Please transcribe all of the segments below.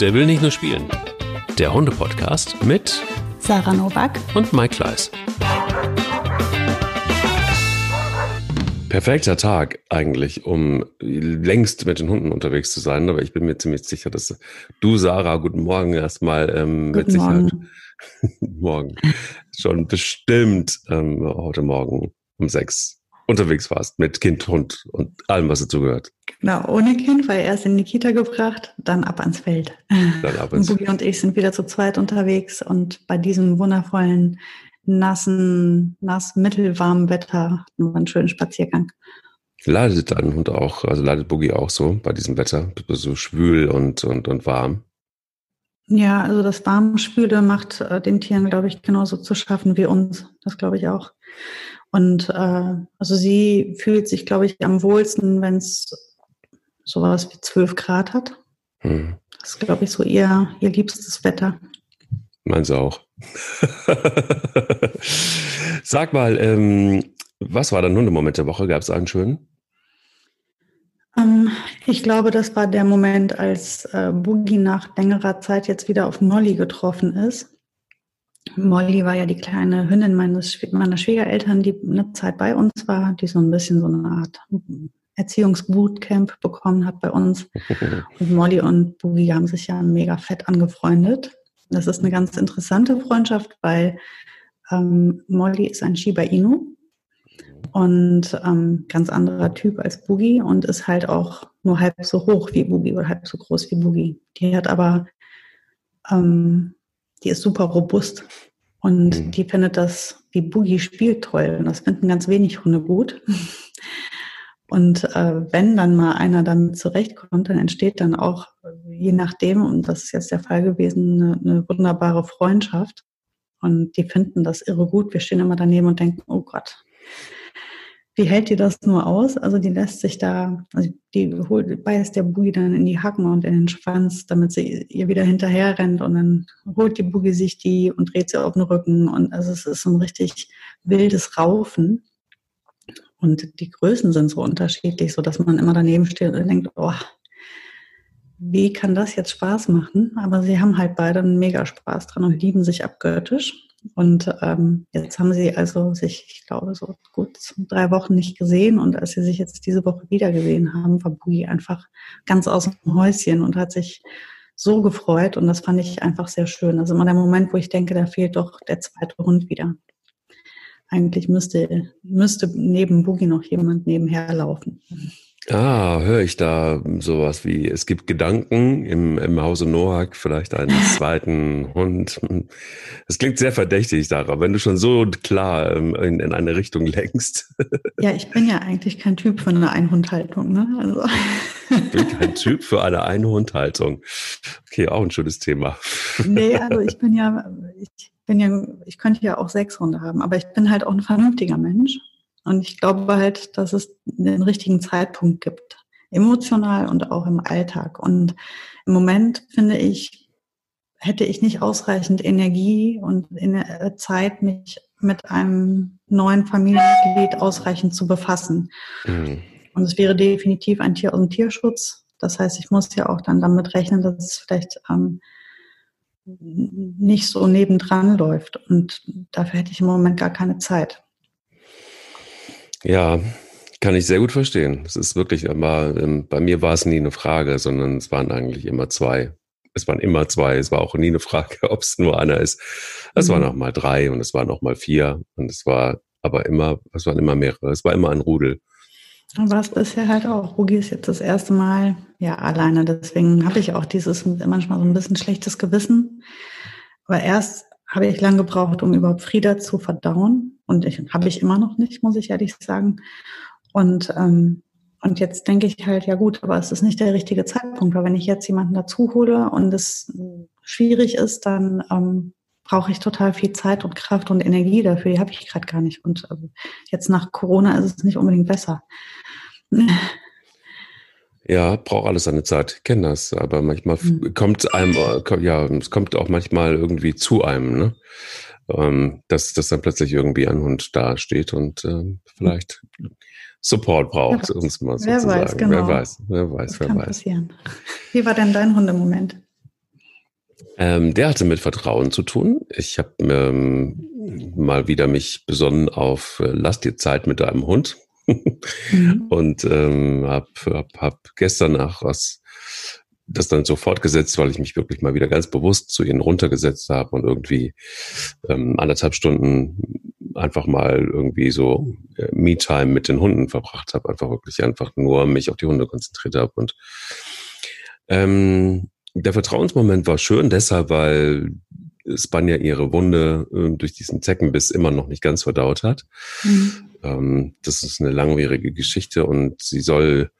Der will nicht nur spielen. Der Hunde-Podcast mit Sarah Novak und Mike Kleiss. Perfekter Tag eigentlich, um längst mit den Hunden unterwegs zu sein. Aber ich bin mir ziemlich sicher, dass du, Sarah, guten Morgen erstmal ähm, mit Sicherheit. Morgen. Schon bestimmt ähm, heute Morgen um sechs unterwegs warst mit Kind, Hund und allem, was dazu gehört. Genau, ohne Kind, weil erst in die Kita gebracht, dann ab ans Feld. Dann ab ins Boogie und ich sind wieder zu zweit unterwegs und bei diesem wundervollen, nassen, nass, mittelwarmen Wetter hatten wir einen schönen Spaziergang. Leidet dein Hund auch, also leidet Boogie auch so bei diesem Wetter, so schwül und, und, und warm? Ja, also das Warmspüle macht äh, den Tieren, glaube ich, genauso zu schaffen wie uns. Das glaube ich auch. Und äh, also sie fühlt sich, glaube ich, am wohlsten, wenn es sowas wie 12 Grad hat. Hm. Das ist, glaube ich, so ihr, ihr liebstes Wetter. Meins auch. Sag mal, ähm, was war dein Hundemoment der Woche? Gab es einen schönen? Ähm, ich glaube, das war der Moment, als äh, Boogie nach längerer Zeit jetzt wieder auf Molly getroffen ist. Molly war ja die kleine Hündin meines, meiner Schwiegereltern, die eine Zeit bei uns war, die so ein bisschen so eine Art Erziehungsbootcamp bekommen hat bei uns. Und Molly und Boogie haben sich ja mega fett angefreundet. Das ist eine ganz interessante Freundschaft, weil ähm, Molly ist ein Shiba Inu und ähm, ganz anderer Typ als Boogie und ist halt auch nur halb so hoch wie Boogie oder halb so groß wie Boogie. Die hat aber ähm, die ist super robust. Und mhm. die findet das, wie Boogie spielt, toll. Und das finden ganz wenig Hunde gut. Und äh, wenn dann mal einer damit zurechtkommt, dann entsteht dann auch, je nachdem, und das ist jetzt der Fall gewesen, eine, eine wunderbare Freundschaft. Und die finden das irre gut. Wir stehen immer daneben und denken, oh Gott, wie hält die das nur aus? Also die lässt sich da, also die holt, beißt der Boogie dann in die Hacken und in den Schwanz, damit sie ihr wieder hinterher rennt und dann holt die Boogie sich die und dreht sie auf den Rücken und also es ist so ein richtig wildes Raufen. Und die Größen sind so unterschiedlich, so dass man immer daneben steht und denkt, oh, wie kann das jetzt Spaß machen? Aber sie haben halt beide einen mega Spaß dran und lieben sich abgöttisch. Und ähm, jetzt haben sie also sich, ich glaube, so gut drei Wochen nicht gesehen. Und als sie sich jetzt diese Woche wieder gesehen haben, war Boogie einfach ganz aus dem Häuschen und hat sich so gefreut. Und das fand ich einfach sehr schön. Also immer der Moment, wo ich denke, da fehlt doch der zweite Hund wieder. Eigentlich müsste, müsste neben Boogie noch jemand nebenher laufen. Ah, höre ich da sowas wie, es gibt Gedanken im, im Hause Noack, vielleicht einen zweiten Hund. Es klingt sehr verdächtig, Sarah, wenn du schon so klar ähm, in, in eine Richtung lenkst. Ja, ich bin ja eigentlich kein Typ für eine Einhundhaltung. Ne? Also. Ich bin kein Typ für eine Einhundhaltung. Okay, auch ein schönes Thema. Nee, also ich bin ja, ich bin ja, ich könnte ja auch sechs Hunde haben, aber ich bin halt auch ein vernünftiger Mensch. Und ich glaube halt, dass es den richtigen Zeitpunkt gibt, emotional und auch im Alltag. Und im Moment finde ich, hätte ich nicht ausreichend Energie und Zeit, mich mit einem neuen Familienmitglied ausreichend zu befassen. Mhm. Und es wäre definitiv ein Tier aus dem Tierschutz. Das heißt, ich muss ja auch dann damit rechnen, dass es vielleicht ähm, nicht so nebendran läuft. Und dafür hätte ich im Moment gar keine Zeit. Ja, kann ich sehr gut verstehen. Es ist wirklich immer, ähm, bei mir war es nie eine Frage, sondern es waren eigentlich immer zwei. Es waren immer zwei. Es war auch nie eine Frage, ob es nur einer ist. Es mhm. waren auch mal drei und es waren auch mal vier und es war aber immer, es waren immer mehrere. Es war immer ein Rudel. Aber es ist ja halt auch, Rugi ist jetzt das erste Mal ja alleine. Deswegen habe ich auch dieses manchmal so ein bisschen schlechtes Gewissen. Aber erst habe ich lange gebraucht, um überhaupt Frieda zu verdauen. Und ich habe ich immer noch nicht, muss ich ehrlich sagen. Und, ähm, und jetzt denke ich halt, ja gut, aber es ist nicht der richtige Zeitpunkt, weil wenn ich jetzt jemanden dazu hole und es schwierig ist, dann ähm, brauche ich total viel Zeit und Kraft und Energie dafür. Die habe ich gerade gar nicht. Und ähm, jetzt nach Corona ist es nicht unbedingt besser. Ja, braucht alles seine Zeit. Ich kenne das. Aber manchmal mhm. kommt einem, ja, es kommt auch manchmal irgendwie zu einem, ne? Ähm, dass, dass dann plötzlich irgendwie ein Hund da steht und ähm, vielleicht Support braucht, um es mal so wer zu weiß, sagen. Genau. Wer weiß, wer weiß, das wer weiß. Passieren. Wie war denn dein Hundemoment? Ähm, der hatte mit Vertrauen zu tun. Ich habe ähm, mal wieder mich besonnen auf äh, Lass dir Zeit mit deinem Hund. Mhm. Und ähm, habe hab, hab gestern nach was das dann so fortgesetzt, weil ich mich wirklich mal wieder ganz bewusst zu ihnen runtergesetzt habe und irgendwie ähm, anderthalb Stunden einfach mal irgendwie so äh, Me-Time mit den Hunden verbracht habe, einfach wirklich einfach nur mich auf die Hunde konzentriert habe und ähm, der Vertrauensmoment war schön deshalb, weil Spanja ihre Wunde äh, durch diesen Zeckenbiss immer noch nicht ganz verdaut hat. Mhm. Ähm, das ist eine langwierige Geschichte und sie soll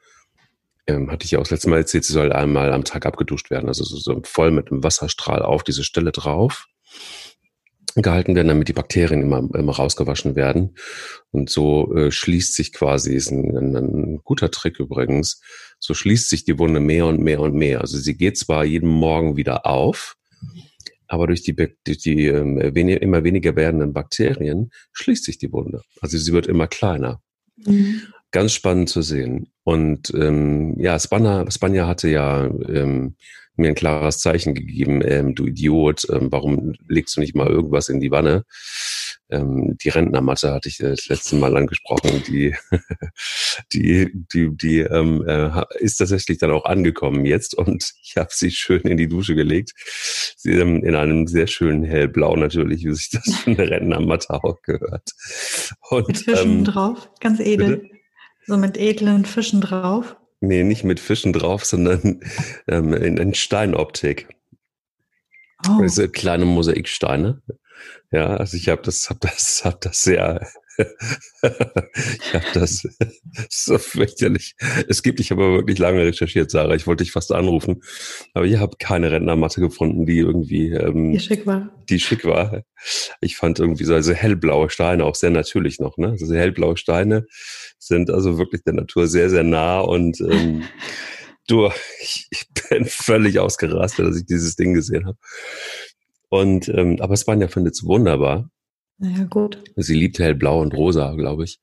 ähm, hatte ich ja auch das letzte Mal erzählt, sie soll einmal am Tag abgeduscht werden, also so, so voll mit einem Wasserstrahl auf diese Stelle drauf gehalten werden, damit die Bakterien immer, immer rausgewaschen werden. Und so äh, schließt sich quasi, ist ein, ein, ein guter Trick übrigens, so schließt sich die Wunde mehr und mehr und mehr. Also sie geht zwar jeden Morgen wieder auf, aber durch die, durch die ähm, wenig, immer weniger werdenden Bakterien schließt sich die Wunde. Also sie wird immer kleiner. Mhm. Ganz spannend zu sehen. Und ähm, ja, Spanja, Spanja hatte ja ähm, mir ein klares Zeichen gegeben, ähm, du Idiot, ähm, warum legst du nicht mal irgendwas in die Wanne? Ähm, die Rentnermatte hatte ich das letzte Mal angesprochen, die, die, die, die ähm, äh, ist tatsächlich dann auch angekommen jetzt und ich habe sie schön in die Dusche gelegt. Sie ähm, in einem sehr schönen hellblau natürlich, wie sich das für eine Rentnermatte auch gehört. Und, mit Fischen ähm, drauf, ganz edel. Bitte? So mit edlen Fischen drauf. Nee, nicht mit Fischen drauf, sondern ähm, in, in Steinoptik. Oh. Diese kleine Mosaiksteine. Ja, also ich habe das, habe das, habe das sehr, ich habe das so fürchterlich. Es gibt, ich habe aber wirklich lange recherchiert, Sarah. Ich wollte dich fast anrufen, aber ich habe keine Rentnermatte gefunden, die irgendwie, ähm, die schick war. Die schick war. Ich fand irgendwie so also hellblaue Steine auch sehr natürlich noch. Ne, also hellblaue Steine sind also wirklich der Natur sehr, sehr nah und ähm, du, ich, ich bin völlig ausgerastet, dass ich dieses Ding gesehen habe. Und ähm, aber Spanja findet es wunderbar. Ja, gut. Sie liebt hellblau und rosa, glaube ich.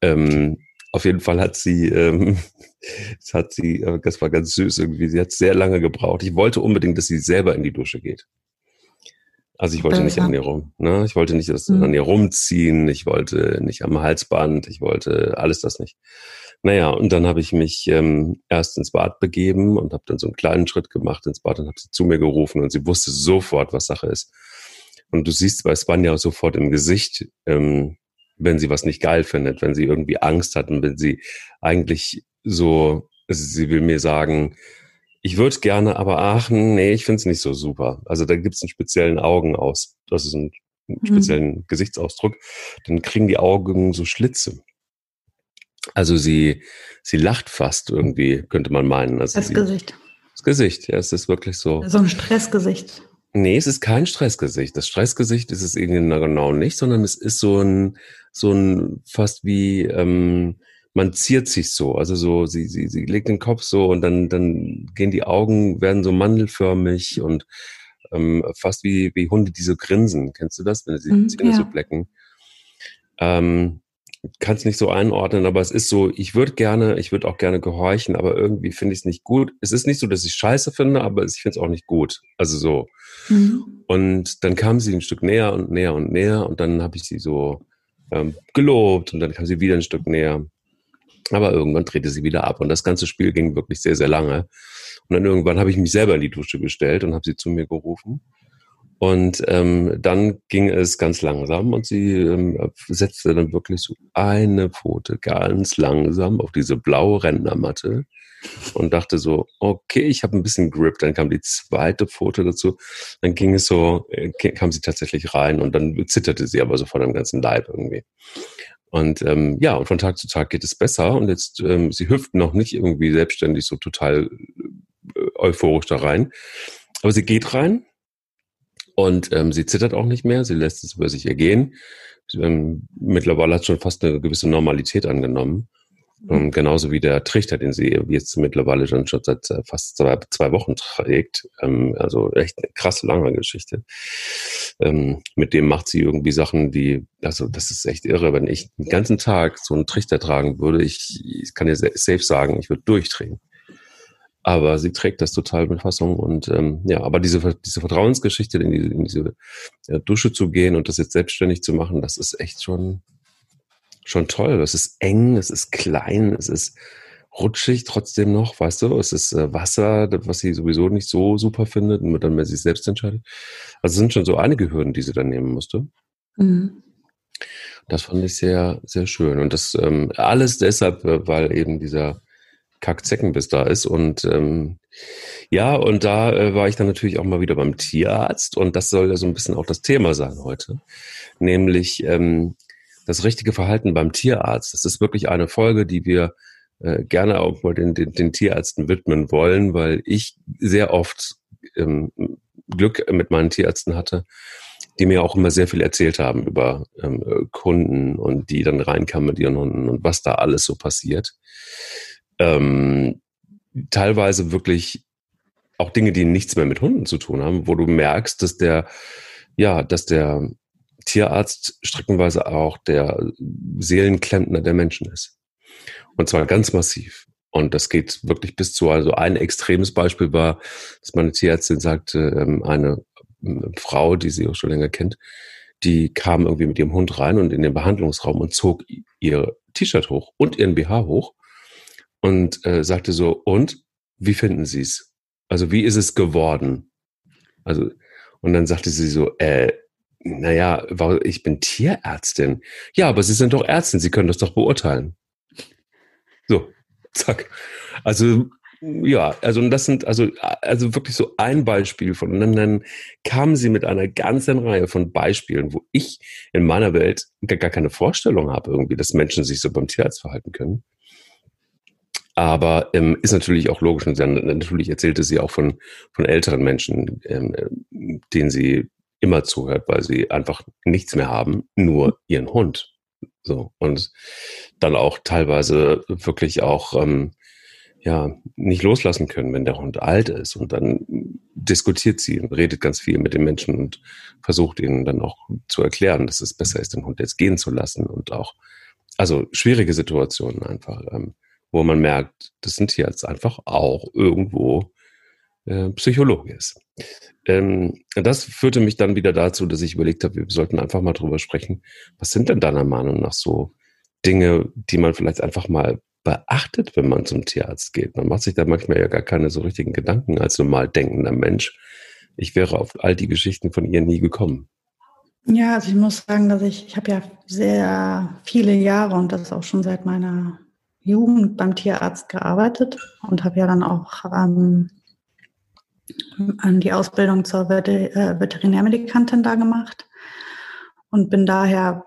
Ähm, auf jeden Fall hat sie, ähm, das hat sie, äh, das war ganz süß irgendwie. Sie hat sehr lange gebraucht. Ich wollte unbedingt, dass sie selber in die Dusche geht. Also ich wollte nicht an ihr rum. Ne? Ich wollte nicht dass mhm. an ihr rumziehen. Ich wollte nicht am Halsband. Ich wollte alles das nicht. Naja, und dann habe ich mich ähm, erst ins Bad begeben und habe dann so einen kleinen Schritt gemacht ins Bad und habe sie zu mir gerufen und sie wusste sofort, was Sache ist. Und du siehst bei Spanja sofort im Gesicht, ähm, wenn sie was nicht geil findet, wenn sie irgendwie Angst hat und wenn sie eigentlich so, also sie will mir sagen, ich würde gerne, aber ach, nee, ich finde es nicht so super. Also da gibt es einen speziellen Augenaus, das ist ein, einen mhm. speziellen mhm. Gesichtsausdruck. Dann kriegen die Augen so Schlitze. Also sie, sie lacht fast irgendwie, könnte man meinen. Also das sie, Gesicht. Das Gesicht, ja, es ist wirklich so. So ein Stressgesicht. Nee, es ist kein Stressgesicht. Das Stressgesicht ist es irgendwie genau nicht, sondern es ist so ein, so ein fast wie, ähm, man ziert sich so. Also so, sie, sie, sie legt den Kopf so und dann, dann gehen die Augen, werden so mandelförmig und ähm, fast wie, wie Hunde, die so grinsen. Kennst du das, wenn sie die mm, Zähne ja. so blecken? Ähm, kann es nicht so einordnen, aber es ist so, ich würde gerne, ich würde auch gerne gehorchen, aber irgendwie finde ich es nicht gut. Es ist nicht so, dass ich scheiße finde, aber ich finde es auch nicht gut. Also so. Mhm. Und dann kam sie ein Stück näher und näher und näher und dann habe ich sie so ähm, gelobt und dann kam sie wieder ein Stück näher. Aber irgendwann drehte sie wieder ab und das ganze Spiel ging wirklich sehr, sehr lange. Und dann irgendwann habe ich mich selber in die Dusche gestellt und habe sie zu mir gerufen. Und ähm, dann ging es ganz langsam und sie ähm, setzte dann wirklich so eine Pfote ganz langsam auf diese blaue Rentnermatte und dachte so, okay, ich habe ein bisschen Grip. Dann kam die zweite Pfote dazu. Dann ging es so, äh, kam sie tatsächlich rein und dann zitterte sie aber so von dem ganzen Leib irgendwie. Und ähm, ja, und von Tag zu Tag geht es besser. Und jetzt, ähm, sie hüpft noch nicht irgendwie selbstständig so total äh, euphorisch da rein. Aber sie geht rein und ähm, sie zittert auch nicht mehr, sie lässt es über sich ergehen. Ähm, mittlerweile hat schon fast eine gewisse Normalität angenommen. Ähm, genauso wie der Trichter, den sie jetzt mittlerweile schon, schon seit äh, fast zwei, zwei Wochen trägt. Ähm, also echt eine krasse lange Geschichte. Ähm, mit dem macht sie irgendwie Sachen, die, also das ist echt irre. Wenn ich den ganzen Tag so einen Trichter tragen würde, ich, ich kann dir safe sagen, ich würde durchdrehen. Aber sie trägt das total mit Fassung und ähm, ja, aber diese, diese Vertrauensgeschichte, in, die, in diese ja, Dusche zu gehen und das jetzt selbstständig zu machen, das ist echt schon, schon toll. Das ist eng, es ist klein, es ist rutschig trotzdem noch, weißt du, es ist äh, Wasser, was sie sowieso nicht so super findet und dann, sie sich selbst entscheidet. Also es sind schon so einige Hürden, die sie dann nehmen musste. Mhm. Das fand ich sehr, sehr schön. Und das ähm, alles deshalb, äh, weil eben dieser Kackzeckenbiss da ist. Und ähm, ja, und da äh, war ich dann natürlich auch mal wieder beim Tierarzt. Und das soll ja so ein bisschen auch das Thema sein heute. Nämlich ähm, das richtige Verhalten beim Tierarzt. Das ist wirklich eine Folge, die wir äh, gerne auch mal den, den, den Tierärzten widmen wollen, weil ich sehr oft ähm, Glück mit meinen Tierärzten hatte, die mir auch immer sehr viel erzählt haben über ähm, Kunden und die dann reinkamen mit ihren Hunden und was da alles so passiert. Ähm, teilweise wirklich auch Dinge, die nichts mehr mit Hunden zu tun haben, wo du merkst, dass der, ja, dass der Tierarzt streckenweise auch der Seelenklempner der Menschen ist. Und zwar ganz massiv. Und das geht wirklich bis zu, also ein extremes Beispiel war, dass meine Tierärztin sagte, ähm, eine Frau, die sie auch schon länger kennt, die kam irgendwie mit ihrem Hund rein und in den Behandlungsraum und zog ihr T-Shirt hoch und ihren BH hoch und äh, sagte so, und wie finden Sie es? Also wie ist es geworden? Also, und dann sagte sie so, äh, naja, ich bin Tierärztin. Ja, aber Sie sind doch Ärztin, Sie können das doch beurteilen. So, zack. Also ja, also das sind also also wirklich so ein Beispiel von und dann, dann kamen sie mit einer ganzen Reihe von Beispielen, wo ich in meiner Welt gar, gar keine Vorstellung habe irgendwie, dass Menschen sich so beim Tierarzt verhalten können. Aber ähm, ist natürlich auch logisch und dann, natürlich erzählte sie auch von von älteren Menschen, ähm, denen sie immer zuhört, weil sie einfach nichts mehr haben, nur ihren Hund. So und dann auch teilweise wirklich auch ähm, ja nicht loslassen können, wenn der Hund alt ist. Und dann diskutiert sie und redet ganz viel mit den Menschen und versucht ihnen dann auch zu erklären, dass es besser ist, den Hund jetzt gehen zu lassen. Und auch, also schwierige Situationen einfach, ähm, wo man merkt, das sind jetzt einfach auch irgendwo äh, Psychologe ist. Ähm, das führte mich dann wieder dazu, dass ich überlegt habe, wir sollten einfach mal drüber sprechen. Was sind denn deiner Meinung nach so Dinge, die man vielleicht einfach mal beachtet, wenn man zum Tierarzt geht. Man macht sich da manchmal ja gar keine so richtigen Gedanken als normal denkender Mensch. Ich wäre auf all die Geschichten von ihr nie gekommen. Ja, also ich muss sagen, dass ich, ich habe ja sehr viele Jahre und das auch schon seit meiner Jugend beim Tierarzt gearbeitet und habe ja dann auch ähm, die Ausbildung zur äh, Veterinärmedikantin da gemacht und bin daher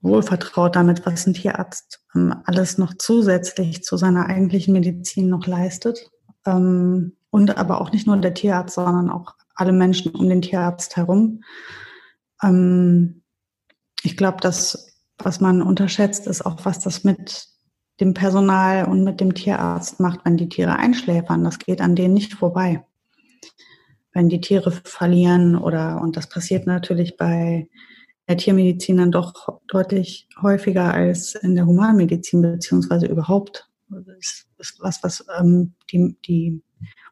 wohlvertraut damit, was ein Tierarzt ähm, alles noch zusätzlich zu seiner eigentlichen Medizin noch leistet. Ähm, und aber auch nicht nur der Tierarzt, sondern auch alle Menschen um den Tierarzt herum. Ähm, ich glaube, dass was man unterschätzt, ist auch, was das mit dem Personal und mit dem Tierarzt macht, wenn die Tiere einschläfern. Das geht an denen nicht vorbei. Wenn die Tiere verlieren oder, und das passiert natürlich bei der Tiermedizin dann doch deutlich häufiger als in der Humanmedizin, beziehungsweise überhaupt. Das ist was, was ähm, die, die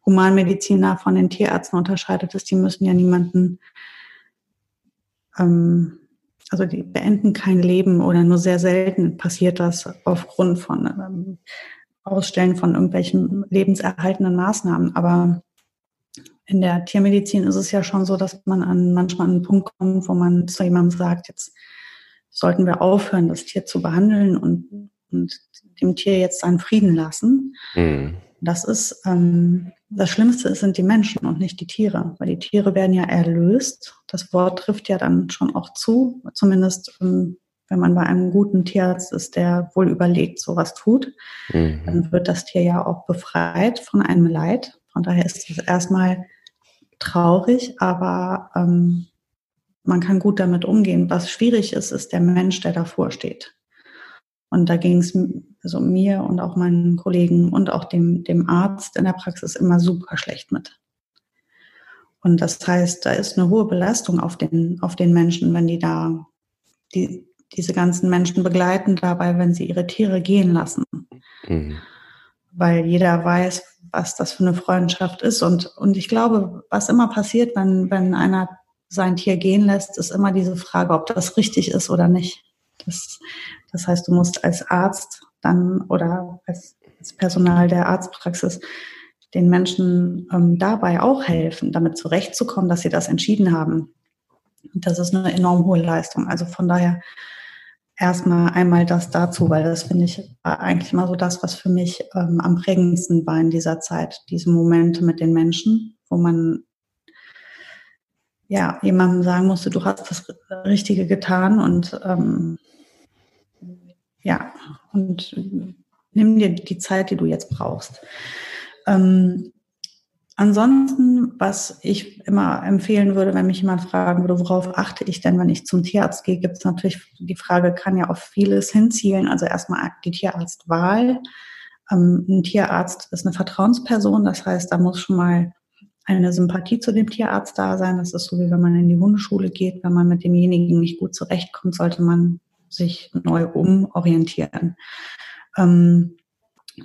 Humanmediziner von den Tierärzten unterscheidet, ist, die müssen ja niemanden, ähm, also die beenden kein Leben oder nur sehr selten passiert das aufgrund von ähm, Ausstellen von irgendwelchen lebenserhaltenden Maßnahmen. Aber in der Tiermedizin ist es ja schon so, dass man an manchmal an einen Punkt kommt, wo man zu jemandem sagt, jetzt sollten wir aufhören, das Tier zu behandeln und, und dem Tier jetzt seinen Frieden lassen. Mhm. Das ist ähm, das Schlimmste sind die Menschen und nicht die Tiere, weil die Tiere werden ja erlöst. Das Wort trifft ja dann schon auch zu, zumindest ähm, wenn man bei einem guten Tierarzt ist, der wohl überlegt sowas tut, mhm. dann wird das Tier ja auch befreit von einem Leid. Von daher ist es erstmal traurig, aber ähm, man kann gut damit umgehen. Was schwierig ist, ist der Mensch, der davor steht. Und da ging es also mir und auch meinen Kollegen und auch dem, dem Arzt in der Praxis immer super schlecht mit. Und das heißt, da ist eine hohe Belastung auf den, auf den Menschen, wenn die da die, diese ganzen Menschen begleiten dabei, wenn sie ihre Tiere gehen lassen. Mhm. weil jeder weiß, was das für eine Freundschaft ist. Und, und ich glaube, was immer passiert, wenn, wenn einer sein Tier gehen lässt, ist immer diese Frage, ob das richtig ist oder nicht. Das, das heißt, du musst als Arzt dann oder als, als Personal der Arztpraxis den Menschen ähm, dabei auch helfen, damit zurechtzukommen, dass sie das entschieden haben. Und das ist eine enorm hohe Leistung. Also von daher erstmal einmal das dazu, weil das finde ich eigentlich immer so das, was für mich ähm, am prägendsten war in dieser Zeit, diese Momente mit den Menschen, wo man ja jemandem sagen musste, du hast das Richtige getan und ähm, ja und nimm dir die Zeit, die du jetzt brauchst. Ähm, ansonsten, was ich immer empfehlen würde, wenn mich jemand fragen würde, worauf achte ich denn, wenn ich zum Tierarzt gehe, gibt es natürlich, die Frage kann ja auf vieles hinzielen. Also erstmal die Tierarztwahl. Ähm, ein Tierarzt ist eine Vertrauensperson, das heißt, da muss schon mal eine Sympathie zu dem Tierarzt da sein. Das ist so, wie wenn man in die Hundeschule geht. Wenn man mit demjenigen nicht gut zurechtkommt, sollte man sich neu umorientieren. Ähm,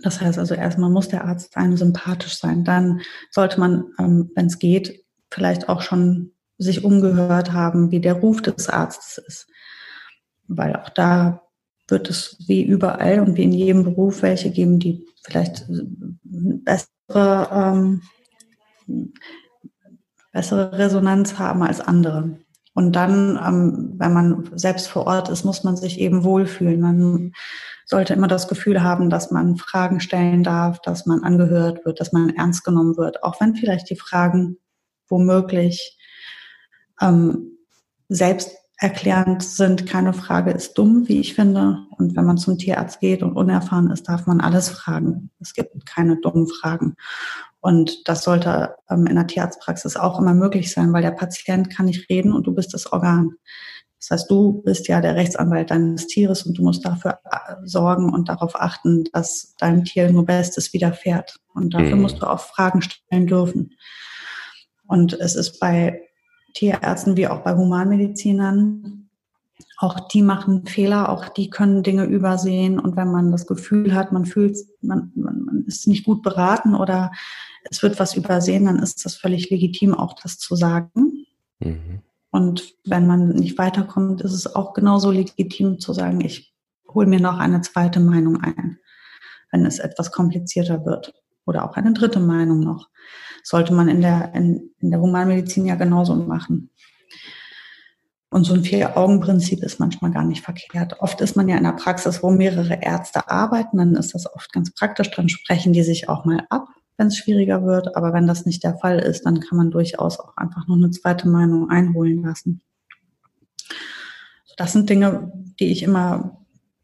das heißt also erstmal muss der Arzt einem sympathisch sein. Dann sollte man, ähm, wenn es geht, vielleicht auch schon sich umgehört haben, wie der Ruf des Arztes ist. Weil auch da wird es wie überall und wie in jedem Beruf welche geben, die vielleicht bessere, ähm, bessere Resonanz haben als andere. Und dann, ähm, wenn man selbst vor Ort ist, muss man sich eben wohlfühlen. Man sollte immer das Gefühl haben, dass man Fragen stellen darf, dass man angehört wird, dass man ernst genommen wird, auch wenn vielleicht die Fragen womöglich ähm, selbsterklärend sind. Keine Frage ist dumm, wie ich finde. Und wenn man zum Tierarzt geht und unerfahren ist, darf man alles fragen. Es gibt keine dummen Fragen. Und das sollte ähm, in der Tierarztpraxis auch immer möglich sein, weil der Patient kann nicht reden und du bist das Organ. Das heißt, du bist ja der Rechtsanwalt deines Tieres und du musst dafür äh, sorgen und darauf achten, dass deinem Tier nur Bestes widerfährt. Und dafür mhm. musst du auch Fragen stellen dürfen. Und es ist bei Tierärzten wie auch bei Humanmedizinern, auch die machen Fehler, auch die können Dinge übersehen. Und wenn man das Gefühl hat, man fühlt, man, man, ist nicht gut beraten oder es wird was übersehen, dann ist das völlig legitim, auch das zu sagen. Mhm. Und wenn man nicht weiterkommt, ist es auch genauso legitim zu sagen, ich hole mir noch eine zweite Meinung ein, wenn es etwas komplizierter wird. Oder auch eine dritte Meinung noch. Sollte man in der, in, in der Humanmedizin ja genauso machen. Und so ein Vier-Augen-Prinzip ist manchmal gar nicht verkehrt. Oft ist man ja in der Praxis, wo mehrere Ärzte arbeiten, dann ist das oft ganz praktisch, dann sprechen die sich auch mal ab wenn es schwieriger wird. Aber wenn das nicht der Fall ist, dann kann man durchaus auch einfach noch eine zweite Meinung einholen lassen. Das sind Dinge, die ich immer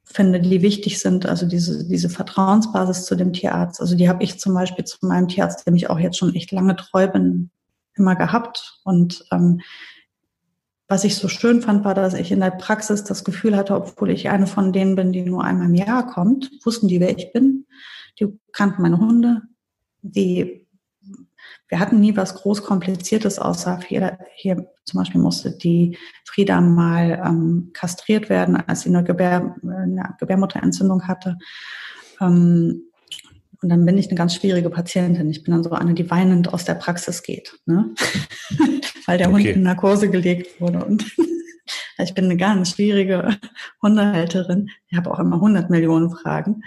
finde, die wichtig sind. Also diese, diese Vertrauensbasis zu dem Tierarzt. Also die habe ich zum Beispiel zu meinem Tierarzt, dem ich auch jetzt schon echt lange treu bin, immer gehabt. Und ähm, was ich so schön fand, war, dass ich in der Praxis das Gefühl hatte, obwohl ich eine von denen bin, die nur einmal im Jahr kommt, wussten die, wer ich bin. Die kannten meine Hunde, die, wir hatten nie was groß Kompliziertes, außer hier, hier zum Beispiel musste die Frieda mal ähm, kastriert werden, als sie eine, Gebär, eine Gebärmutterentzündung hatte. Ähm, und dann bin ich eine ganz schwierige Patientin. Ich bin dann so eine, die weinend aus der Praxis geht, ne? weil der okay. Hund in Narkose gelegt wurde. Und ich bin eine ganz schwierige Hundehalterin. Ich habe auch immer 100 Millionen Fragen.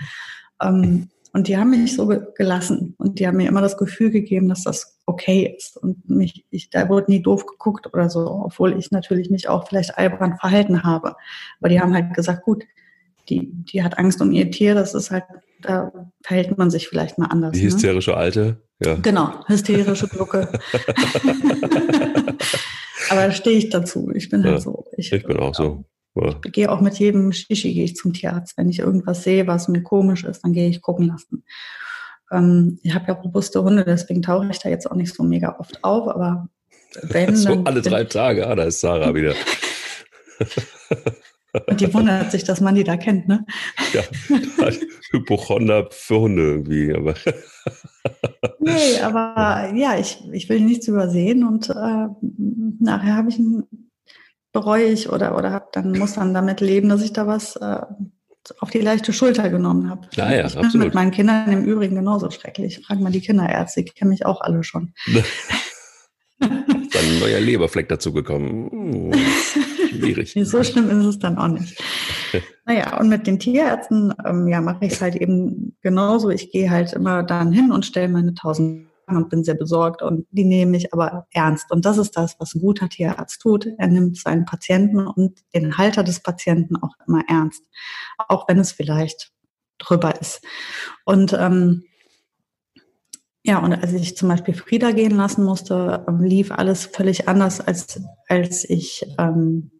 Ähm, und die haben mich so gelassen und die haben mir immer das Gefühl gegeben, dass das okay ist. Und mich, ich, da wurde nie doof geguckt oder so, obwohl ich natürlich mich auch vielleicht albern verhalten habe. Aber die haben halt gesagt, gut, die, die hat Angst um ihr Tier, das ist halt, da verhält man sich vielleicht mal anders. Die ne? hysterische ne? Alte, ja. Genau, hysterische Glucke. Aber da stehe ich dazu. Ich bin halt ja, halt so. Ich, ich bin auch so. Ich gehe auch mit jedem Shishi gehe ich zum Tierarzt. Wenn ich irgendwas sehe, was mir komisch ist, dann gehe ich gucken lassen. Ähm, ich habe ja robuste Hunde, deswegen tauche ich da jetzt auch nicht so mega oft auf, aber wenn. so alle drei Tage, ah, da ist Sarah wieder. Und die wundert sich, dass man die da kennt, ne? Ja, Hypochonder für Hunde irgendwie. Aber nee, aber ja, ich, ich will nichts übersehen und äh, nachher habe ich ein bereue ich oder, oder hab, dann muss dann damit leben, dass ich da was äh, auf die leichte Schulter genommen habe. Ja, ja, ich bin absolut. mit meinen Kindern im Übrigen genauso schrecklich. Frag mal die Kinderärzte, die kennen mich auch alle schon. ist ein neuer Leberfleck dazugekommen. Hm, schwierig. so schlimm ist es dann auch nicht. Naja, und mit den Tierärzten, ähm, ja, mache ich es halt eben genauso. Ich gehe halt immer dann hin und stelle meine tausend und bin sehr besorgt und die nehme ich aber ernst. Und das ist das, was ein guter Tierarzt tut. Er nimmt seinen Patienten und den Halter des Patienten auch immer ernst, auch wenn es vielleicht drüber ist. Und ähm, ja, und als ich zum Beispiel Frieda gehen lassen musste, ähm, lief alles völlig anders, als, als ich ähm,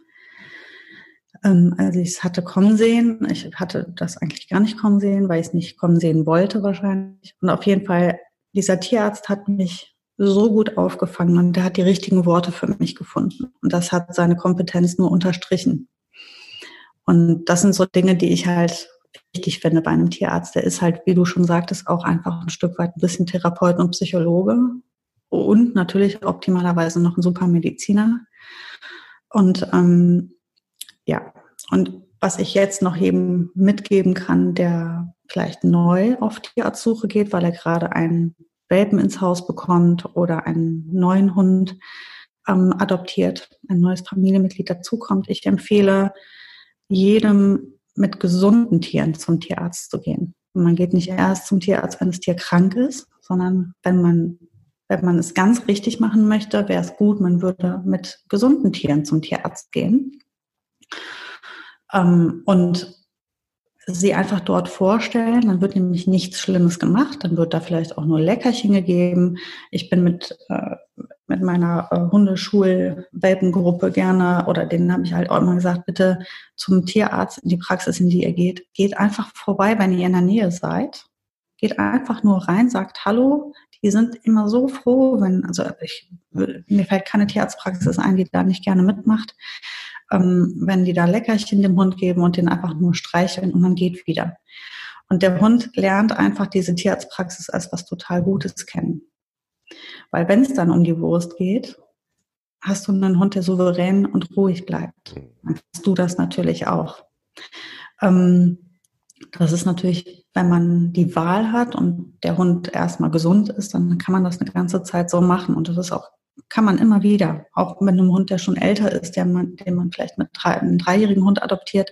ähm, als ich es hatte kommen sehen. Ich hatte das eigentlich gar nicht kommen sehen, weil ich es nicht kommen sehen wollte wahrscheinlich. Und auf jeden Fall dieser Tierarzt hat mich so gut aufgefangen und der hat die richtigen Worte für mich gefunden. Und das hat seine Kompetenz nur unterstrichen. Und das sind so Dinge, die ich halt wichtig finde bei einem Tierarzt. Der ist halt, wie du schon sagtest, auch einfach ein Stück weit ein bisschen Therapeut und Psychologe und natürlich optimalerweise noch ein super Mediziner. Und ähm, ja, und was ich jetzt noch eben mitgeben kann, der vielleicht neu auf Tierarztsuche geht, weil er gerade einen Welpen ins Haus bekommt oder einen neuen Hund ähm, adoptiert, ein neues Familienmitglied dazukommt. Ich empfehle jedem mit gesunden Tieren zum Tierarzt zu gehen. Man geht nicht erst zum Tierarzt, wenn das Tier krank ist, sondern wenn man, wenn man es ganz richtig machen möchte, wäre es gut, man würde mit gesunden Tieren zum Tierarzt gehen. Ähm, und sie einfach dort vorstellen. Dann wird nämlich nichts Schlimmes gemacht. Dann wird da vielleicht auch nur Leckerchen gegeben. Ich bin mit, äh, mit meiner äh, Hundeschul-Welpengruppe gerne, oder denen habe ich halt auch immer gesagt, bitte zum Tierarzt in die Praxis, in die ihr geht. Geht einfach vorbei, wenn ihr in der Nähe seid. Geht einfach nur rein, sagt Hallo. Die sind immer so froh, wenn, also ich, mir fällt keine Tierarztpraxis ein, die da nicht gerne mitmacht ähm, wenn die da Leckerchen dem Hund geben und den einfach nur streicheln und man geht wieder. Und der Hund lernt einfach diese Tierarztpraxis als was total Gutes kennen. Weil wenn es dann um die Wurst geht, hast du einen Hund, der souverän und ruhig bleibt. Dann hast du das natürlich auch. Ähm, das ist natürlich, wenn man die Wahl hat und der Hund erstmal gesund ist, dann kann man das eine ganze Zeit so machen. Und das ist auch kann man immer wieder, auch mit einem Hund, der schon älter ist, der man, den man vielleicht mit drei, einem dreijährigen Hund adoptiert,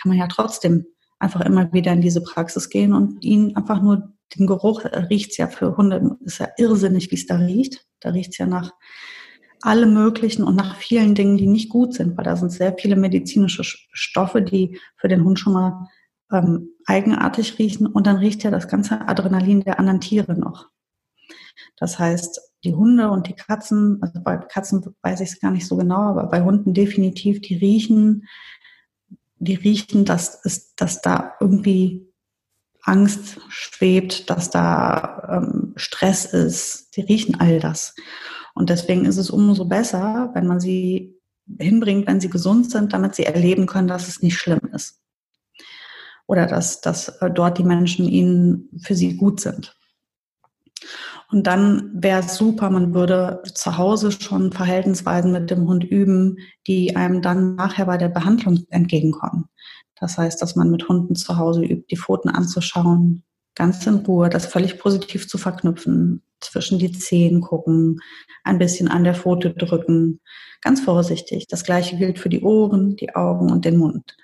kann man ja trotzdem einfach immer wieder in diese Praxis gehen und ihn einfach nur den Geruch riecht's ja für Hunde, ist ja irrsinnig, wie es da riecht. Da riecht's ja nach allem Möglichen und nach vielen Dingen, die nicht gut sind, weil da sind sehr viele medizinische Stoffe, die für den Hund schon mal ähm, eigenartig riechen und dann riecht ja das ganze Adrenalin der anderen Tiere noch. Das heißt, die Hunde und die Katzen, also bei Katzen weiß ich es gar nicht so genau, aber bei Hunden definitiv, die riechen, die riechen, dass, es, dass da irgendwie Angst schwebt, dass da ähm, Stress ist. Die riechen all das. Und deswegen ist es umso besser, wenn man sie hinbringt, wenn sie gesund sind, damit sie erleben können, dass es nicht schlimm ist. Oder dass, dass äh, dort die Menschen ihnen für sie gut sind. Und dann wäre es super, man würde zu Hause schon Verhaltensweisen mit dem Hund üben, die einem dann nachher bei der Behandlung entgegenkommen. Das heißt, dass man mit Hunden zu Hause übt, die Pfoten anzuschauen, ganz in Ruhe, das völlig positiv zu verknüpfen, zwischen die Zehen gucken, ein bisschen an der Pfote drücken, ganz vorsichtig. Das gleiche gilt für die Ohren, die Augen und den Mund.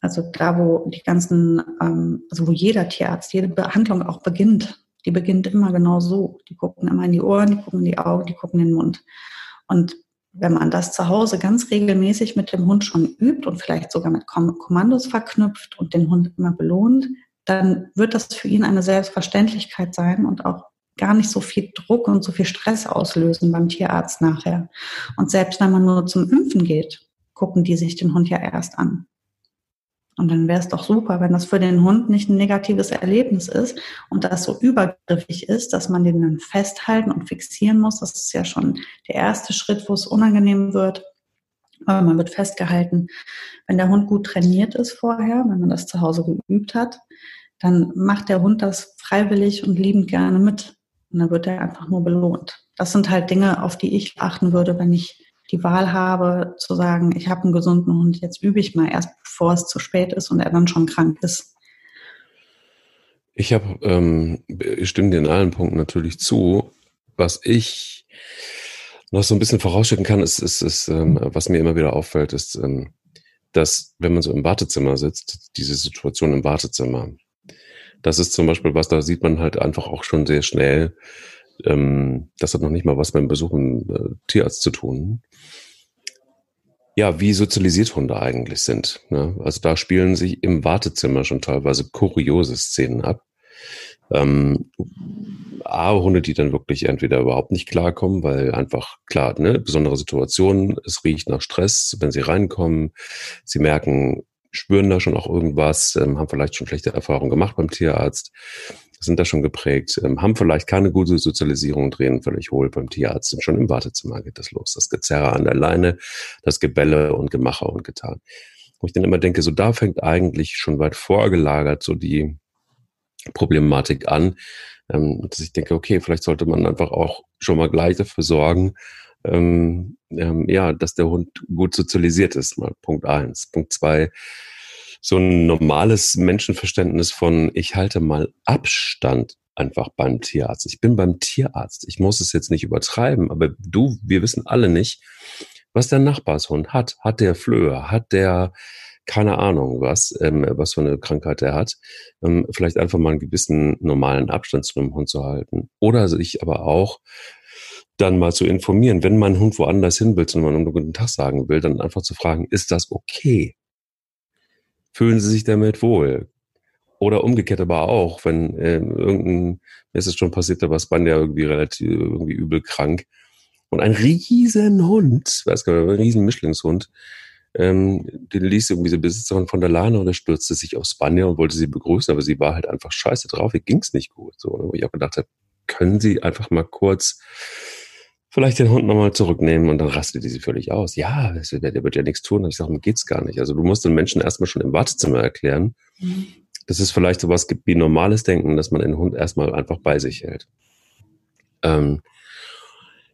Also da, wo die ganzen, ähm, also wo jeder Tierarzt, jede Behandlung auch beginnt, die beginnt immer genau so. Die gucken immer in die Ohren, die gucken in die Augen, die gucken in den Mund. Und wenn man das zu Hause ganz regelmäßig mit dem Hund schon übt und vielleicht sogar mit Kommandos verknüpft und den Hund immer belohnt, dann wird das für ihn eine Selbstverständlichkeit sein und auch gar nicht so viel Druck und so viel Stress auslösen beim Tierarzt nachher. Und selbst wenn man nur zum Impfen geht, gucken die sich den Hund ja erst an. Und dann wäre es doch super, wenn das für den Hund nicht ein negatives Erlebnis ist und das so übergriffig ist, dass man den dann festhalten und fixieren muss. Das ist ja schon der erste Schritt, wo es unangenehm wird. Aber man wird festgehalten. Wenn der Hund gut trainiert ist vorher, wenn man das zu Hause geübt hat, dann macht der Hund das freiwillig und liebend gerne mit. Und dann wird er einfach nur belohnt. Das sind halt Dinge, auf die ich achten würde, wenn ich die Wahl habe, zu sagen, ich habe einen gesunden Hund, jetzt übe ich mal erst, bevor es zu spät ist und er dann schon krank ist. Ich habe, ähm, ich stimme dir in allen Punkten natürlich zu. Was ich noch so ein bisschen vorausschicken kann, ist, ist, ist ähm, was mir immer wieder auffällt, ist, ähm, dass wenn man so im Wartezimmer sitzt, diese Situation im Wartezimmer, das ist zum Beispiel was, da sieht man halt einfach auch schon sehr schnell, ähm, das hat noch nicht mal was beim Besuch im äh, Tierarzt zu tun. Ja, wie sozialisiert Hunde eigentlich sind. Ne? Also da spielen sich im Wartezimmer schon teilweise kuriose Szenen ab. Ähm, A, Hunde, die dann wirklich entweder überhaupt nicht klarkommen, weil einfach klar, ne, besondere Situationen, es riecht nach Stress, wenn sie reinkommen, sie merken, spüren da schon auch irgendwas, ähm, haben vielleicht schon schlechte Erfahrungen gemacht beim Tierarzt, sind da schon geprägt, ähm, haben vielleicht keine gute Sozialisierung, drehen völlig hohl beim Tierarzt und schon im Wartezimmer geht das los. Das Gezerre an der Leine, das Gebälle und Gemache und Getan. Wo ich dann immer denke, so da fängt eigentlich schon weit vorgelagert so die Problematik an, ähm, dass ich denke, okay, vielleicht sollte man einfach auch schon mal gleich dafür sorgen, ähm, ähm, ja, dass der Hund gut sozialisiert ist. Mal Punkt eins. Punkt zwei, so ein normales Menschenverständnis von, ich halte mal Abstand einfach beim Tierarzt. Ich bin beim Tierarzt. Ich muss es jetzt nicht übertreiben, aber du, wir wissen alle nicht, was der Nachbarshund hat. Hat der Flöhe? Hat der keine Ahnung was, ähm, was für eine Krankheit er hat. Ähm, vielleicht einfach mal einen gewissen normalen Abstand zu einem Hund zu halten. Oder sich aber auch dann mal zu informieren, wenn mein Hund woanders hin will, und man einen guten Tag sagen will, dann einfach zu fragen, ist das okay? Fühlen Sie sich damit wohl? Oder umgekehrt aber auch, wenn ähm, irgendein, mir ist es schon passiert, da war Spanja irgendwie relativ irgendwie übel krank. Und ein riesen Hund, weiß gar nicht, ein riesen Mischlingshund, ähm, den ließ irgendwie diese Besitzerin von der Lane und er stürzte sich auf Spanja und wollte sie begrüßen, aber sie war halt einfach scheiße drauf, ihr ging's nicht gut. So, wo ich auch gedacht habe, können Sie einfach mal kurz vielleicht den Hund nochmal zurücknehmen und dann rastet die sie völlig aus. Ja, der wird ja nichts tun. Und ich sage, mir geht's gar nicht. Also du musst den Menschen erstmal schon im Wartezimmer erklären, mhm. dass es vielleicht sowas gibt wie normales Denken, dass man den Hund erstmal einfach bei sich hält. Ähm,